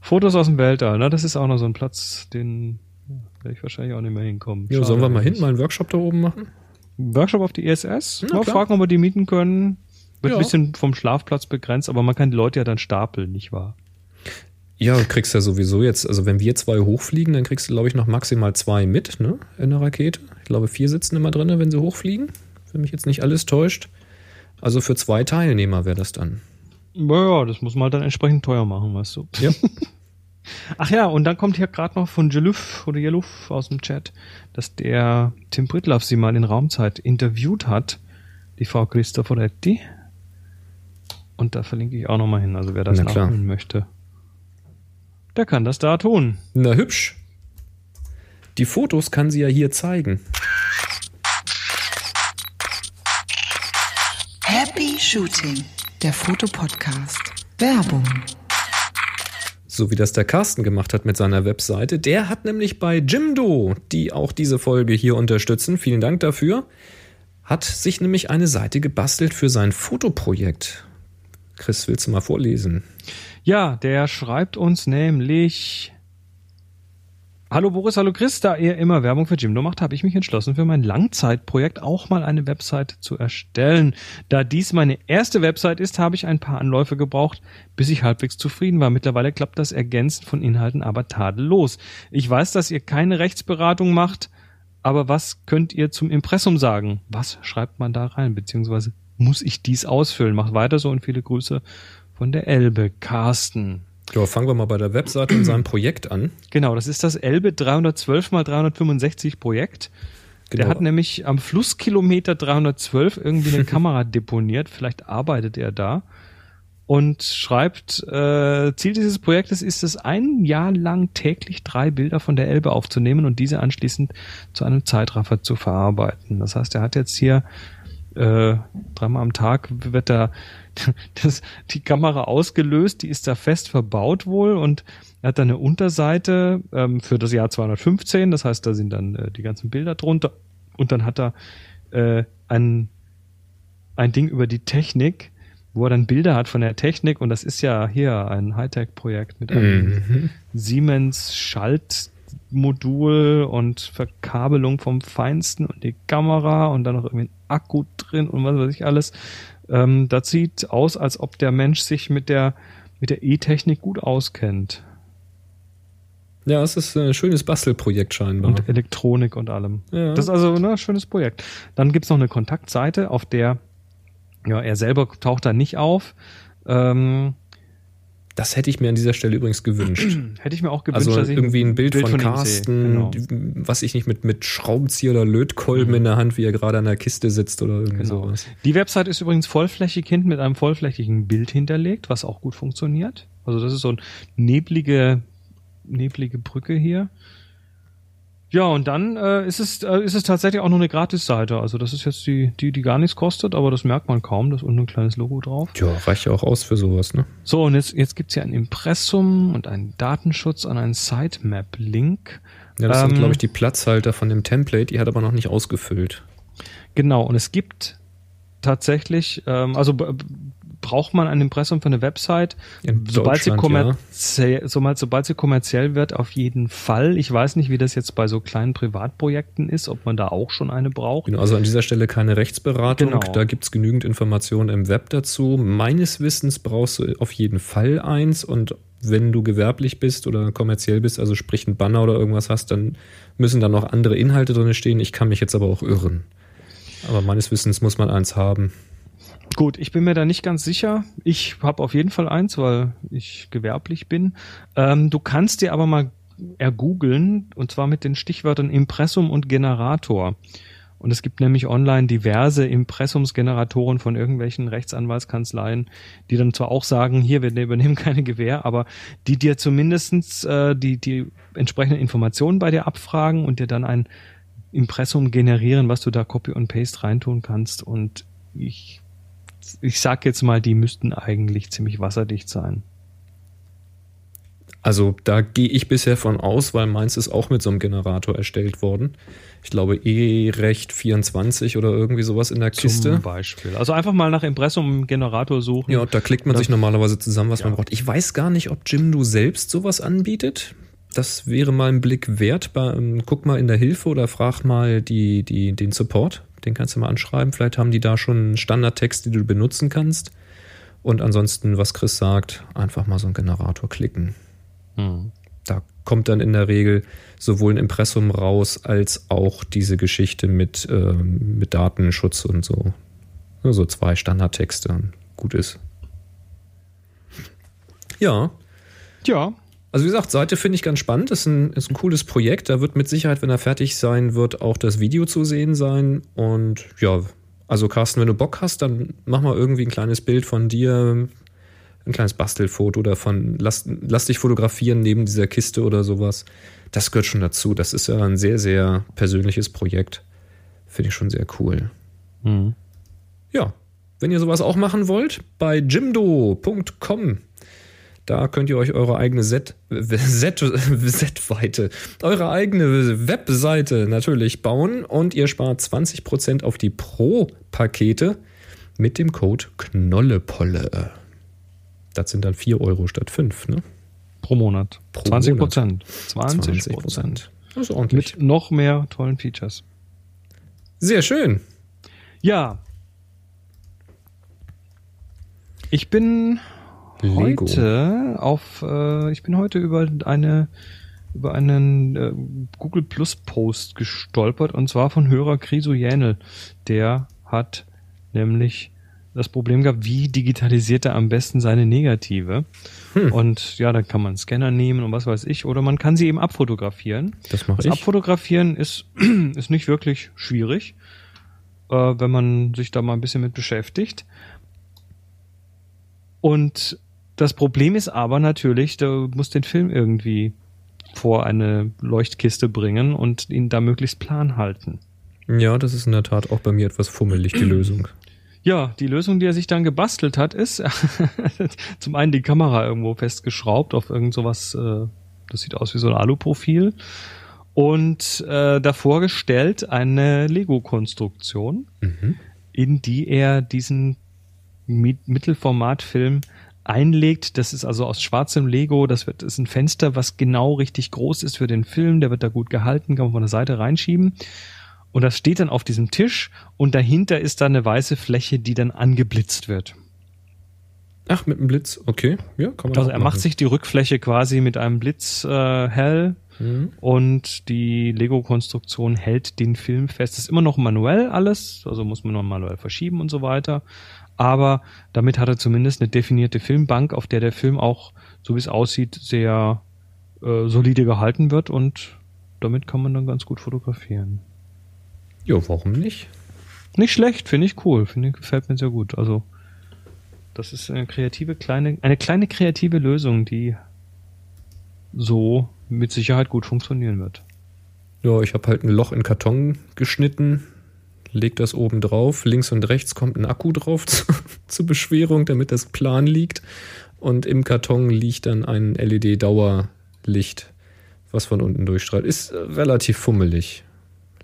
Fotos aus dem Weltall, ne? das ist auch noch so ein Platz, den ja, werde ich wahrscheinlich auch nicht mehr hinkommen. Ja, Schade sollen wir mal hin, eigentlich. mal einen Workshop da oben machen? Workshop auf die ISS? Na Mal klar. fragen, ob wir die mieten können. Wird Ja. ein bisschen vom Schlafplatz begrenzt, aber man kann die Leute ja dann stapeln, nicht wahr? Ja, du kriegst ja sowieso jetzt, also wenn wir zwei hochfliegen, dann kriegst du, glaube ich, noch maximal zwei mit, ne, in der Rakete. Ich glaube, vier sitzen immer drin, wenn sie hochfliegen. Wenn mich jetzt nicht alles täuscht. Also für zwei Teilnehmer wäre das dann. Naja, das muss man halt dann entsprechend teuer machen, weißt du. Ja. Ach ja, und dann kommt hier gerade noch von Jeluf oder Jeluf aus dem Chat, dass der Tim Pritlaff sie mal in Raumzeit interviewt hat, die Frau Cristoforetti. Und da verlinke ich auch nochmal hin, also wer das nachholen möchte. Der kann das da tun. Na hübsch. Die Fotos kann sie ja hier zeigen. Happy Shooting, der Fotopodcast. Werbung. So wie das der Carsten gemacht hat mit seiner Webseite. Der hat nämlich bei Jimdo, die auch diese Folge hier unterstützen, vielen Dank dafür, hat sich nämlich eine Seite gebastelt für sein Fotoprojekt. Chris, willst du mal vorlesen? Ja, der schreibt uns nämlich. Hallo Boris, hallo Chris, da ihr immer Werbung für Jimdo macht, habe ich mich entschlossen, für mein Langzeitprojekt auch mal eine Website zu erstellen. Da dies meine erste Website ist, habe ich ein paar Anläufe gebraucht, bis ich halbwegs zufrieden war. Mittlerweile klappt das Ergänzen von Inhalten aber tadellos. Ich weiß, dass ihr keine Rechtsberatung macht, aber was könnt ihr zum Impressum sagen? Was schreibt man da rein? Beziehungsweise muss ich dies ausfüllen? Macht weiter so und viele Grüße von der Elbe, Carsten. Ja, fangen wir mal bei der Webseite und seinem Projekt an. Genau, das ist das Elbe 312 mal 365 Projekt. Der Genau. hat nämlich am Flusskilometer 312 irgendwie eine Kamera deponiert. Vielleicht arbeitet er da. Und schreibt, äh, Ziel dieses Projektes ist es, ein Jahr lang täglich drei Bilder von der Elbe aufzunehmen und diese anschließend zu einem Zeitraffer zu verarbeiten. Das heißt, er hat jetzt hier äh, dreimal am Tag wird da das, die Kamera ausgelöst, die ist da fest verbaut wohl und er hat dann eine Unterseite ähm, für das Jahr 215, das heißt, da sind dann äh, die ganzen Bilder drunter Und dann hat er äh, ein, ein Ding über die Technik, wo er dann Bilder hat von der Technik und das ist ja hier ein Hightech-Projekt mit einem Mhm. Siemens Schaltmodul und Verkabelung vom Feinsten und die Kamera und dann noch irgendwie ein Akku drin und was weiß ich alles. Ähm, das sieht aus, als ob der Mensch sich mit der mit der E-Technik gut auskennt Ja, es ist ein schönes Bastelprojekt scheinbar. und Elektronik und allem. Ja. Das ist also ein schönes Projekt. Dann gibt's noch eine Kontaktseite, auf der ja er selber taucht da nicht auf. Ähm, das hätte ich mir an dieser Stelle übrigens gewünscht. hätte ich mir auch gewünscht, Also dass ich irgendwie ein Bild, von, ihm sehe. Carsten, Genau. was ich nicht mit, mit Schraubenzieher oder Lötkolben in der Hand, wie er gerade an der Kiste sitzt oder irgendwie Genau. sowas. Die Website ist übrigens vollflächig hinten mit einem vollflächigen Bild hinterlegt, was auch gut funktioniert. Also das ist so eine neblige, neblige Brücke hier. Ja, und dann äh, ist es äh, ist es tatsächlich auch noch eine Gratis-Seite. Also das ist jetzt die, die, die gar nichts kostet, aber das merkt man kaum. Da ist unten ein kleines Logo drauf. Tja, reicht ja auch aus für sowas, ne? So, und jetzt, jetzt gibt's hier ein Impressum und einen Datenschutz und einen Sitemap-Link. Ja, das Ähm, sind, glaube ich, die Platzhalter von dem Template, die hat aber noch nicht ausgefüllt. Genau, und es gibt tatsächlich, ähm, also braucht man ein Impressum für eine Website, sobald sie, ja. kommerziell, sobald, sobald sie kommerziell wird, auf jeden Fall. Ich weiß nicht, wie das jetzt bei so kleinen Privatprojekten ist, ob man da auch schon eine braucht. Genau, also an dieser Stelle keine Rechtsberatung. Genau. Da gibt's genügend Informationen im Web dazu. Meines Wissens brauchst du auf jeden Fall eins und wenn du gewerblich bist oder kommerziell bist, also sprich ein Banner oder irgendwas hast, dann müssen da noch andere Inhalte drin stehen. Ich kann mich jetzt aber auch irren. Aber meines Wissens muss man eins haben. Gut, ich bin mir da nicht ganz sicher. Ich habe auf jeden Fall eins, weil ich gewerblich bin. Ähm, du kannst dir aber mal ergoogeln, und zwar mit den Stichwörtern Impressum und Generator. Und es gibt nämlich online diverse Impressumsgeneratoren von irgendwelchen Rechtsanwaltskanzleien, die dann zwar auch sagen, hier, wir übernehmen keine Gewähr, aber die dir zumindestens äh, die, die entsprechenden Informationen bei dir abfragen und dir dann ein Impressum generieren, was du da Copy und Paste reintun kannst. Und ich ich sag jetzt mal, die müssten eigentlich ziemlich wasserdicht sein. Also da gehe ich bisher von aus, weil meins ist auch mit so einem Generator erstellt worden. Ich glaube E-Recht 24 oder irgendwie sowas in der Kiste. Zum Beispiel. Also einfach mal nach Impressum Generator suchen. Ja, da klickt man sich normalerweise zusammen, was man Ja. braucht. Ich weiß gar nicht, ob Jimdo selbst sowas anbietet. Das wäre mal ein Blick wert. Ähm, guck mal in der Hilfe oder frag mal die, die, den Support. Den kannst du mal anschreiben. Vielleicht haben die da schon einen Standardtext, den du benutzen kannst. Und ansonsten, was Chris sagt, einfach mal so einen Generator klicken. Hm. Da kommt dann in der Regel sowohl ein Impressum raus, als auch diese Geschichte mit, ähm, mit Datenschutz und so. So zwei Standardtexte gut ist. Ja, Ja, also wie gesagt, Seite finde ich ganz spannend. Ist ein, ist ein cooles Projekt. Da wird mit Sicherheit, wenn er fertig sein wird, auch das Video zu sehen sein. Und ja, also Carsten, wenn du Bock hast, dann mach mal irgendwie ein kleines Bild von dir, ein kleines Bastelfoto oder von, lass, lass dich fotografieren neben dieser Kiste oder sowas. Das gehört schon dazu. Das ist ja ein sehr, sehr persönliches Projekt. Finde ich schon sehr cool. Hm. Ja, wenn ihr sowas auch machen wollt, bei jimdo.com. Da könnt ihr euch eure eigene Set, Set, Setweite, eure eigene Webseite natürlich bauen und ihr spart 20% auf die Pro-Pakete mit dem Code Knollepolle. Das sind dann 4 Euro statt 5, ne? pro Monat. Pro 20 Monat. Prozent. 20 Prozent. Das ist ordentlich. Mit noch mehr tollen Features. Sehr schön. Ja. Ich bin Lego. heute auf, äh, ich bin heute über eine, über einen äh, Google Plus Post gestolpert und zwar von Hörer Kriso Jänel. Der hat nämlich das Problem gehabt, wie digitalisiert er am besten seine Negative. Hm. Und ja, dann kann man einen Scanner nehmen und was weiß ich, oder man kann sie eben abfotografieren. Das mache ich. Abfotografieren ist, ist nicht wirklich schwierig, äh, wenn man sich da mal ein bisschen mit beschäftigt. Und das Problem ist aber natürlich, du musst den Film irgendwie vor eine Leuchtkiste bringen und ihn da möglichst plan halten. Ja, das ist in der Tat auch bei mir etwas fummelig, die Lösung. Ja, die Lösung, die er sich dann gebastelt hat, ist zum einen die Kamera irgendwo festgeschraubt auf irgend sowas, äh, das sieht aus wie so ein Aluprofil. und äh, davor gestellt eine Lego-Konstruktion, Mhm. in die er diesen Mi- Mittelformatfilm einlegt. Das ist also aus schwarzem Lego. Das wird ist ein Fenster, was genau richtig groß ist für den Film. Der wird da gut gehalten, kann man von der Seite reinschieben. Und das steht dann auf diesem Tisch und dahinter ist dann eine weiße Fläche, die dann angeblitzt wird. Ach, mit einem Blitz. Okay, ja, kann man Also er macht sich die Rückfläche quasi mit einem Blitz äh, hell Mhm. und die Lego-Konstruktion hält den Film fest. ist immer noch manuell alles, also muss man noch manuell verschieben und so weiter. Aber damit hat er zumindest eine definierte Filmbank, auf der der Film auch, so wie es aussieht, sehr äh, solide gehalten wird und damit kann man dann ganz gut fotografieren. Ja, warum nicht? Nicht schlecht, finde ich cool, finde ich, gefällt mir sehr gut. Also das ist eine kreative kleine, eine kleine kreative Lösung, die so mit Sicherheit gut funktionieren wird. Ja, ich habe halt ein Loch in Karton geschnitten, leg das oben drauf, links und rechts kommt ein Akku drauf zu, zur Beschwerung, damit das plan liegt. Und im Karton liegt dann ein LED-Dauerlicht, was von unten durchstrahlt. Ist äh, relativ fummelig.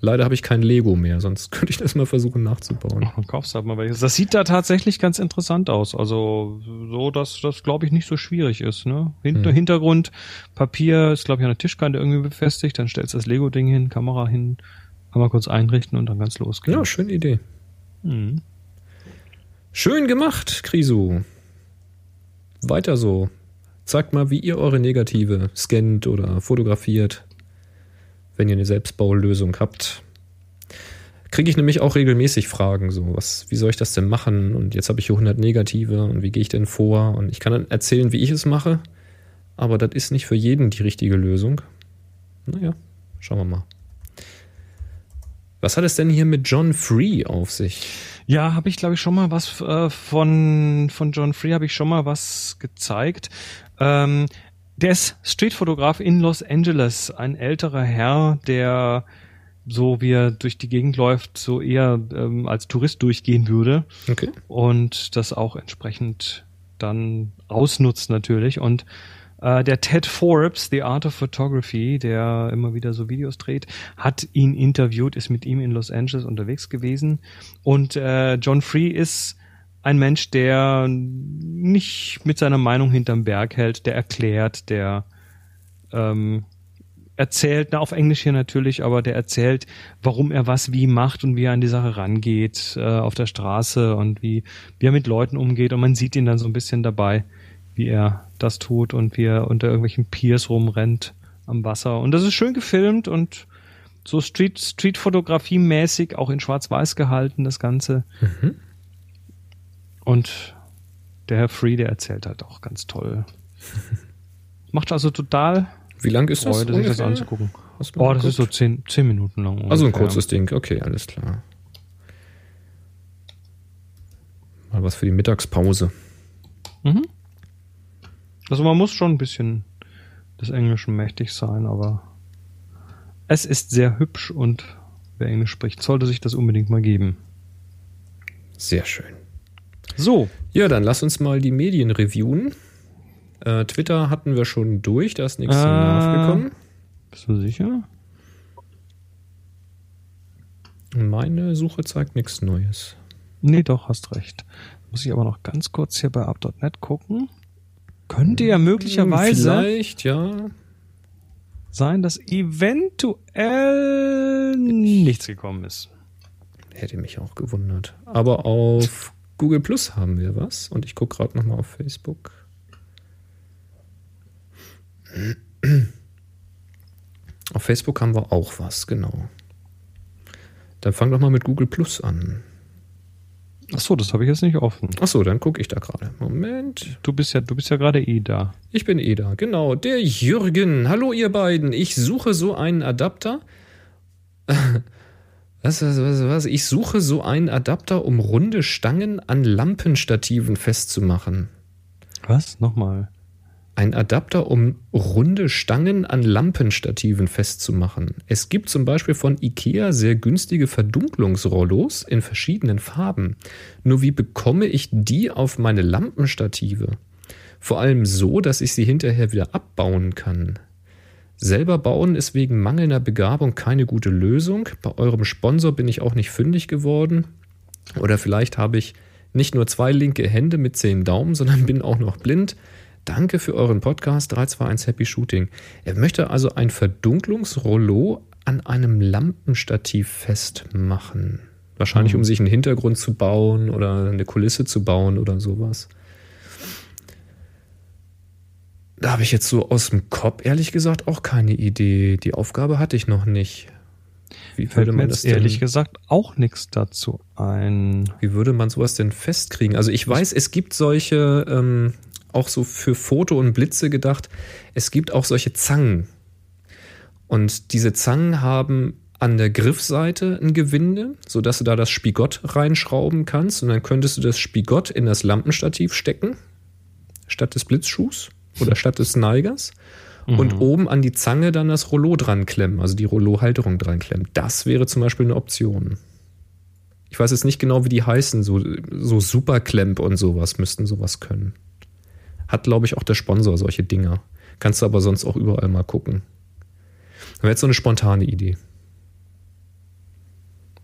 Leider habe ich kein Lego mehr, sonst könnte ich das mal versuchen nachzubauen. Dann kaufst du halt mal welches. Das sieht da tatsächlich ganz interessant aus. Also so, dass das, glaube ich, nicht so schwierig ist. Ne? Hinter, Hm. Hintergrund, Papier ist, glaube ich, an der Tischkante irgendwie befestigt. Dann stellst du das Lego-Ding hin, Kamera hin, einmal kurz einrichten und dann ganz losgehen. Ja, schöne Idee. Mhm. Schön gemacht, Krisu. Weiter so. Zeigt mal, wie ihr eure Negative scannt oder fotografiert, wenn ihr eine Selbstbaulösung habt. Kriege ich nämlich auch regelmäßig Fragen, so, was, wie soll ich das denn machen? Und jetzt habe ich hier 100 Negative und wie gehe ich denn vor? Und ich kann dann erzählen, wie ich es mache, aber das ist nicht für jeden die richtige Lösung. Naja, schauen wir mal. Was hat es denn hier mit John Free auf sich? Ja, habe ich glaube ich schon mal was äh, von von John Free habe ich schon mal was gezeigt. Ähm, der ist Streetfotograf in Los Angeles, ein älterer Herr, der so wie er durch die Gegend läuft, so eher ähm, als Tourist durchgehen würde Okay. und das auch entsprechend dann ausnutzt natürlich. Und äh, der Ted Forbes, The Art of Photography, der immer wieder so Videos dreht, hat ihn interviewt, ist mit ihm in Los Angeles unterwegs gewesen. Und äh, John Free ist ein Mensch, der nicht mit seiner Meinung hinterm Berg hält, der erklärt, der ähm, erzählt, na, auf Englisch hier natürlich, aber der erzählt, warum er was wie macht und wie er an die Sache rangeht äh, auf der Straße und wie, wie er mit Leuten umgeht und man sieht ihn dann so ein bisschen dabei, wie er das tut und wie er unter irgendwelchen Piers rumrennt am Wasser und das ist schön gefilmt und so Street Streetfotografie mäßig auch in Schwarz-Weiß gehalten das Ganze und der Herr Free der erzählt halt auch ganz toll macht also total Wie lang ist das? Freude, sich das ungefähr? anzugucken. Oh, das ist so zehn, zehn Minuten lang. Also ein ungefähr. kurzes Ding, okay, alles klar. Mal was für die Mittagspause. Mhm. Also man muss schon ein bisschen des Englischen mächtig sein, aber es ist sehr hübsch und wer Englisch spricht, sollte sich das unbedingt mal geben. Sehr schön. So, Ja, dann lass uns mal die Medien reviewen. Äh, Twitter hatten wir schon durch, da ist nichts Äh. nachgekommen. bist du sicher? Meine Suche zeigt nichts Neues. Nee, doch, hast recht. Muss ich aber noch ganz kurz hier bei up.net gucken. Könnte ja möglicherweise Hm, Vielleicht, ja. sein, dass eventuell nichts gekommen ist. Hätte mich auch gewundert. Aber auf Google Plus haben wir was. Und ich gucke gerade nochmal auf Facebook. Auf Facebook haben wir auch was, genau. Dann fang doch mal mit Google Plus an. Ach so, das habe ich jetzt nicht offen. Achso, dann gucke ich da gerade. Moment. Du bist ja, du bist ja gerade eh da. Ich bin eh da, genau. Der Jürgen. Hallo, ihr beiden. Ich suche so einen Adapter. Was, was, was, was? Ich suche so einen Adapter, um runde Stangen an Lampenstativen festzumachen. Was? Nochmal. Ein Adapter, um runde Stangen an Lampenstativen festzumachen. Es gibt zum Beispiel von IKEA sehr günstige Verdunklungsrollos in verschiedenen Farben. Nur wie bekomme ich die auf meine Lampenstative? Vor allem so, dass ich sie hinterher wieder abbauen kann. Selber bauen ist wegen mangelnder Begabung keine gute Lösung. Bei eurem Sponsor bin ich auch nicht fündig geworden. Oder vielleicht habe ich nicht nur zwei linke Hände mit zehn Daumen, sondern bin auch noch blind. Danke für euren Podcast 321 Happy Shooting. Er möchte also ein Verdunklungsrollo an einem Lampenstativ festmachen. Wahrscheinlich, um sich einen Hintergrund zu bauen oder eine Kulisse zu bauen oder sowas. Da habe ich jetzt so aus dem Kopf ehrlich gesagt auch keine Idee. Die Aufgabe hatte ich noch nicht. Wie würde man das denn, ehrlich gesagt auch nichts dazu ein? Wie würde man sowas denn festkriegen? Also ich weiß, es gibt solche, ähm, auch so für Foto und Blitze gedacht, es gibt auch solche Zangen. Und diese Zangen haben an der Griffseite ein Gewinde, sodass du da das Spigott reinschrauben kannst. Und dann könntest du das Spigott in das Lampenstativ stecken, statt des Blitzschuhs oder statt des Neigers. Und mhm. oben an die Zange dann das Rollo dran klemmen, also die Rollo-Halterung dran klemmen. Das wäre zum Beispiel eine Option. Ich weiß jetzt nicht genau, wie die heißen, so, so Superklemp und sowas müssten sowas können. Hat, glaube ich, auch der Sponsor solche Dinger. Kannst du aber sonst auch überall mal gucken. Wäre jetzt so eine spontane Idee.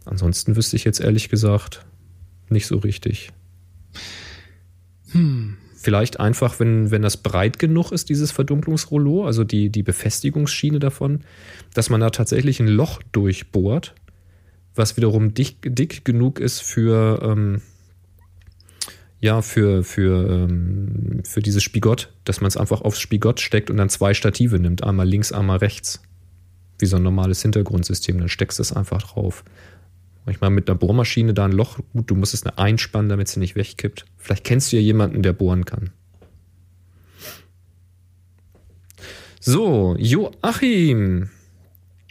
Ansonsten wüsste ich jetzt ehrlich gesagt nicht so richtig. Hm. Vielleicht einfach, wenn, wenn das breit genug ist, dieses Verdunklungsrollo, also die, die Befestigungsschiene davon, dass man da tatsächlich ein Loch durchbohrt, was wiederum dick, dick genug ist für, ähm, ja, für, für, ähm, für dieses Spigott, dass man es einfach aufs Spigott steckt und dann zwei Stative nimmt, einmal links, einmal rechts. Wie so ein normales Hintergrundsystem, dann steckst du es einfach drauf. Manchmal mit einer Bohrmaschine da ein Loch, gut, du musst es einspannen, damit sie nicht wegkippt. Vielleicht kennst du ja jemanden, der bohren kann. So, Joachim.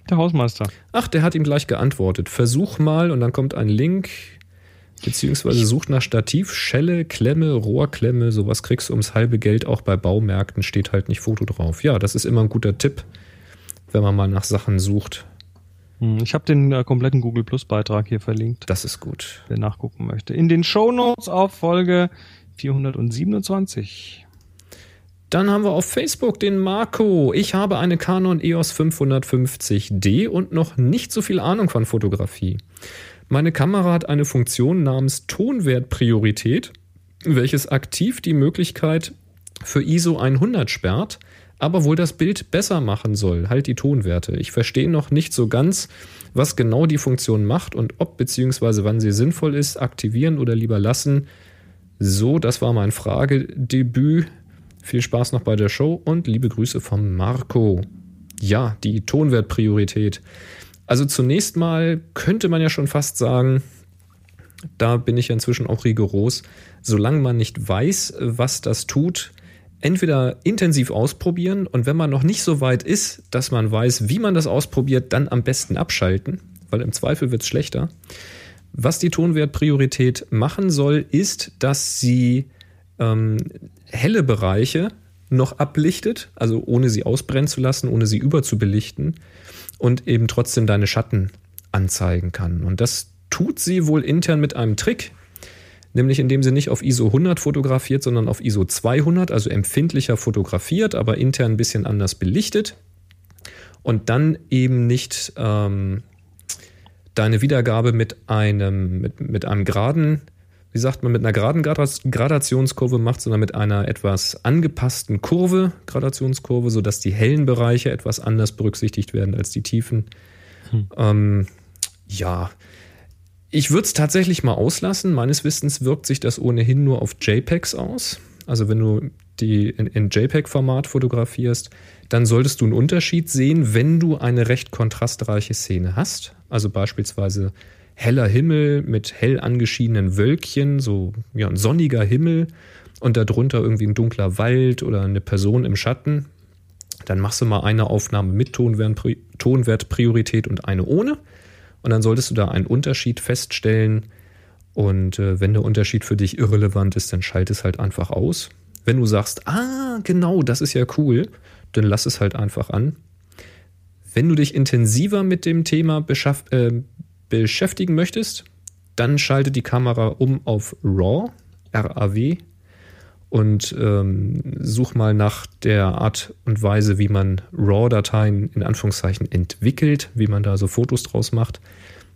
Der Hausmeister. Ach, der hat ihm gleich geantwortet. Versuch mal und dann kommt ein Link. Beziehungsweise sucht nach Stativ, Schelle, Klemme, Rohrklemme, sowas kriegst du ums halbe Geld auch bei Baumärkten, steht halt nicht Foto drauf. Ja, das ist immer ein guter Tipp, wenn man mal nach Sachen sucht. Hm, ich habe den äh, kompletten Google Plus Beitrag hier verlinkt. Das ist gut. Wer nachgucken möchte. In den Show Notes auf Folge 427. Dann haben wir auf Facebook den Marco. Ich habe eine Canon EOS 550D und noch nicht so viel Ahnung von Fotografie. Meine Kamera hat eine Funktion namens Tonwertpriorität, welches aktiv die Möglichkeit für ISO 100 sperrt aber wohl das Bild besser machen soll, halt die Tonwerte. Ich verstehe noch nicht so ganz, was genau die Funktion macht und ob bzw. wann sie sinnvoll ist, aktivieren oder lieber lassen. So, das war mein Fragedebüt. Viel Spaß noch bei der Show und liebe Grüße vom Marco. Ja, die Tonwertpriorität. Also zunächst mal könnte man ja schon fast sagen, da bin ich inzwischen auch rigoros, solange man nicht weiß, was das tut, entweder intensiv ausprobieren und wenn man noch nicht so weit ist, dass man weiß, wie man das ausprobiert, dann am besten abschalten, weil im Zweifel wird es schlechter. Was die Tonwertpriorität machen soll, ist, dass sie ähm, helle Bereiche noch ablichtet, also ohne sie ausbrennen zu lassen, ohne sie überzubelichten und eben trotzdem deine Schatten anzeigen kann. Und das tut sie wohl intern mit einem Trick, nämlich indem sie nicht auf ISO 100 fotografiert, sondern auf ISO 200, also empfindlicher fotografiert, aber intern ein bisschen anders belichtet und dann eben nicht ähm, deine Wiedergabe mit einem, mit, mit einem geraden, wie sagt man, mit einer geraden Gradationskurve macht, sondern mit einer etwas angepassten Kurve, Gradationskurve, sodass die hellen Bereiche etwas anders berücksichtigt werden als die tiefen. Hm. Ähm, ja, ich würde es tatsächlich mal auslassen. Meines Wissens wirkt sich das ohnehin nur auf JPEGs aus. Also wenn du die in, in JPEG-Format fotografierst, dann solltest du einen Unterschied sehen, wenn du eine recht kontrastreiche Szene hast. Also beispielsweise heller Himmel mit hell angeschienenen Wölkchen, so ja, ein sonniger Himmel und darunter irgendwie ein dunkler Wald oder eine Person im Schatten. Dann machst du mal eine Aufnahme mit Tonwertpriorität und eine ohne. Und dann solltest du da einen Unterschied feststellen. Und äh, wenn der Unterschied für dich irrelevant ist, dann schalt es halt einfach aus. Wenn du sagst, ah, genau, das ist ja cool, dann lass es halt einfach an. Wenn du dich intensiver mit dem Thema äh, beschäftigen möchtest, dann schalte die Kamera um auf RAW, RAW und ähm, such mal nach der Art und Weise, wie man RAW-Dateien in Anführungszeichen entwickelt, wie man da so Fotos draus macht.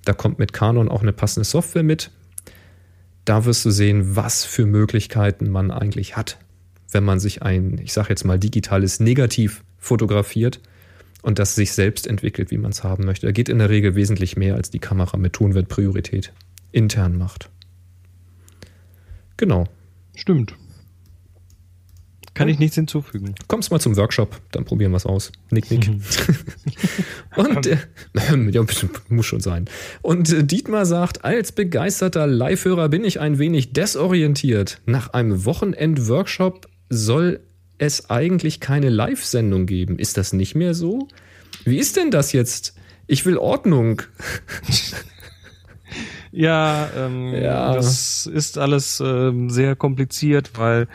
Da kommt mit Canon auch eine passende Software mit. Da wirst du sehen, was für Möglichkeiten man eigentlich hat, wenn man sich ein, ich sage jetzt mal, digitales Negativ fotografiert und das sich selbst entwickelt, wie man es haben möchte. Da geht in der Regel wesentlich mehr, als die Kamera mit Tonwertpriorität intern macht. Genau. Stimmt. Kann ich nichts hinzufügen. Kommst mal zum Workshop, dann probieren wir es aus. Nick, nick. Und äh, ja, muss schon sein. Und äh, Dietmar sagt, als begeisterter Live-Hörer bin ich ein wenig desorientiert. Nach einem Wochenend-Workshop soll es eigentlich keine Live-Sendung geben. Ist das nicht mehr so? Wie ist denn das jetzt? Ich will Ordnung. Ja, ähm, Ja. das ist alles ähm, sehr kompliziert, weil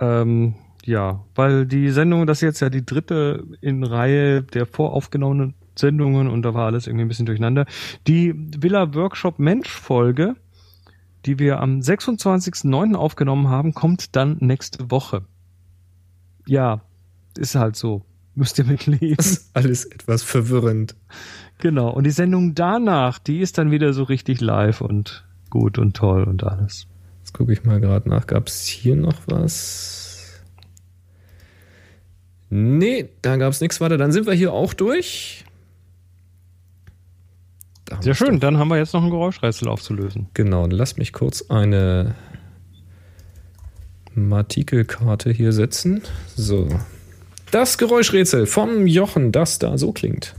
ähm, ja, weil die Sendung, das ist jetzt ja die dritte in Reihe der voraufgenommenen Sendungen und da war alles irgendwie ein bisschen durcheinander. Die Villa Workshop Mensch Folge, die wir am 26.09. aufgenommen haben, kommt dann nächste Woche. Ja, ist halt so. Müsst ihr mitleben. Das ist alles etwas verwirrend. Genau. Und die Sendung danach, die ist dann wieder so richtig live und gut und toll und alles. Jetzt gucke ich mal gerade nach. Gab es hier noch was? Nee, da gab es nichts weiter. Dann sind wir hier auch durch. Sehr schön. doch. Dann haben wir jetzt noch ein Geräuschrätsel aufzulösen. Genau, dann lass mich kurz eine Artikelkarte hier setzen. So. Das Geräuschrätsel vom Jochen, das da so klingt.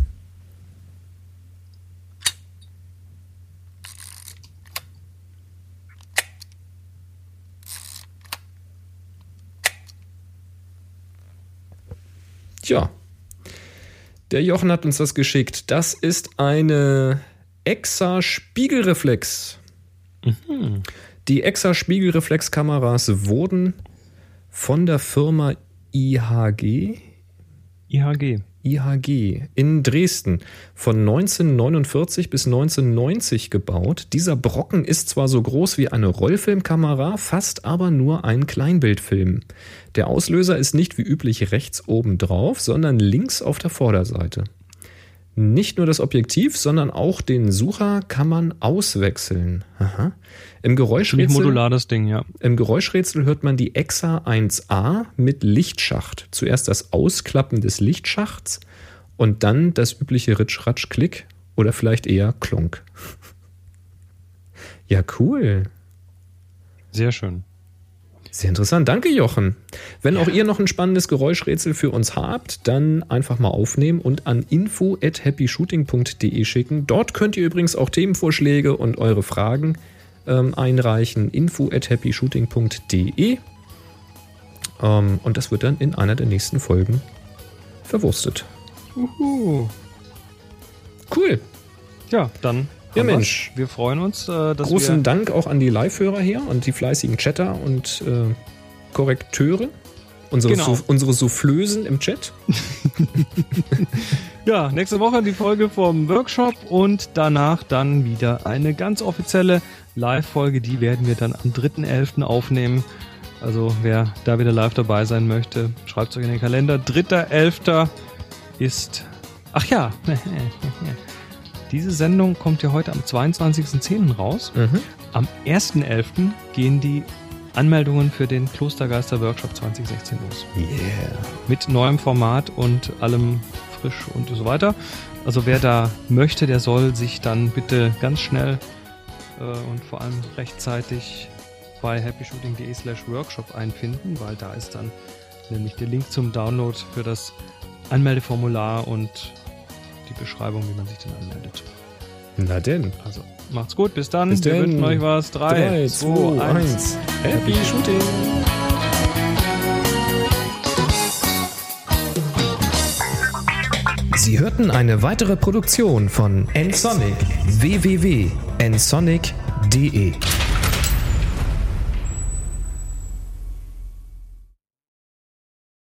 Tja, der Jochen hat uns das geschickt. Das ist eine Exa-Spiegelreflex. Die Exa-Spiegelreflexkameras wurden von der Firma IHG, IHG. IHG in Dresden von 1949 bis 1990 gebaut. Dieser Brocken ist zwar so groß wie eine Rollfilmkamera, fast aber nur ein Kleinbildfilm. Der Auslöser ist nicht wie üblich rechts oben drauf, sondern links auf der Vorderseite. Nicht nur das Objektiv, sondern auch den Sucher kann man auswechseln. Aha. Im Geräuschrätsel modular das Ding, ja. im Geräuschrätsel hört man die EXA 1a mit Lichtschacht. Zuerst das Ausklappen des Lichtschachts und dann das übliche Ritsch-Ratsch-Klick oder vielleicht eher Klonk. Ja, cool. Sehr schön. Sehr interessant. Danke, Jochen. Wenn auch ihr noch ein spannendes Geräuschrätsel für uns habt, dann einfach mal aufnehmen und an info at happyshooting.de schicken. Dort könnt ihr übrigens auch Themenvorschläge und eure Fragen ähm, einreichen. info at happyshooting.de ähm, Und das wird dann in einer der nächsten Folgen verwurstet. Uhu. Cool. Ja, dann. Ja. Mensch. Wir freuen uns, äh, dass Großen Dank auch an die Live-Hörer hier und die fleißigen Chatter und äh, Korrekteure. Unsere, Genau. Sou- unsere Soufflösen im Chat. Ja, nächste Woche die Folge vom Workshop und danach dann wieder eine ganz offizielle Live-Folge. Die werden wir dann am 3.11. aufnehmen. Also wer da wieder live dabei sein möchte, schreibt es euch in den Kalender. 3.11. ist... Ach ja, diese Sendung kommt ja heute am 22.10. raus. Mhm. Am 1.11. gehen die Anmeldungen für den Klostergeister-Workshop 2016 los Yeah. mit neuem Format und allem frisch und so weiter. Also wer da möchte, der soll sich dann bitte ganz schnell äh, und vor allem rechtzeitig bei happyshooting.de slash workshop einfinden, weil da ist dann nämlich der Link zum Download für das Anmeldeformular und die Beschreibung, wie man sich dann anmeldet. Na denn. Also macht's gut, bis dann. Bis Wir denn. wünschen euch was. 3, 3, 2, 2, 1. 1. Happy Shooting. Sie hörten eine weitere Produktion von nsonic www.nsonic.de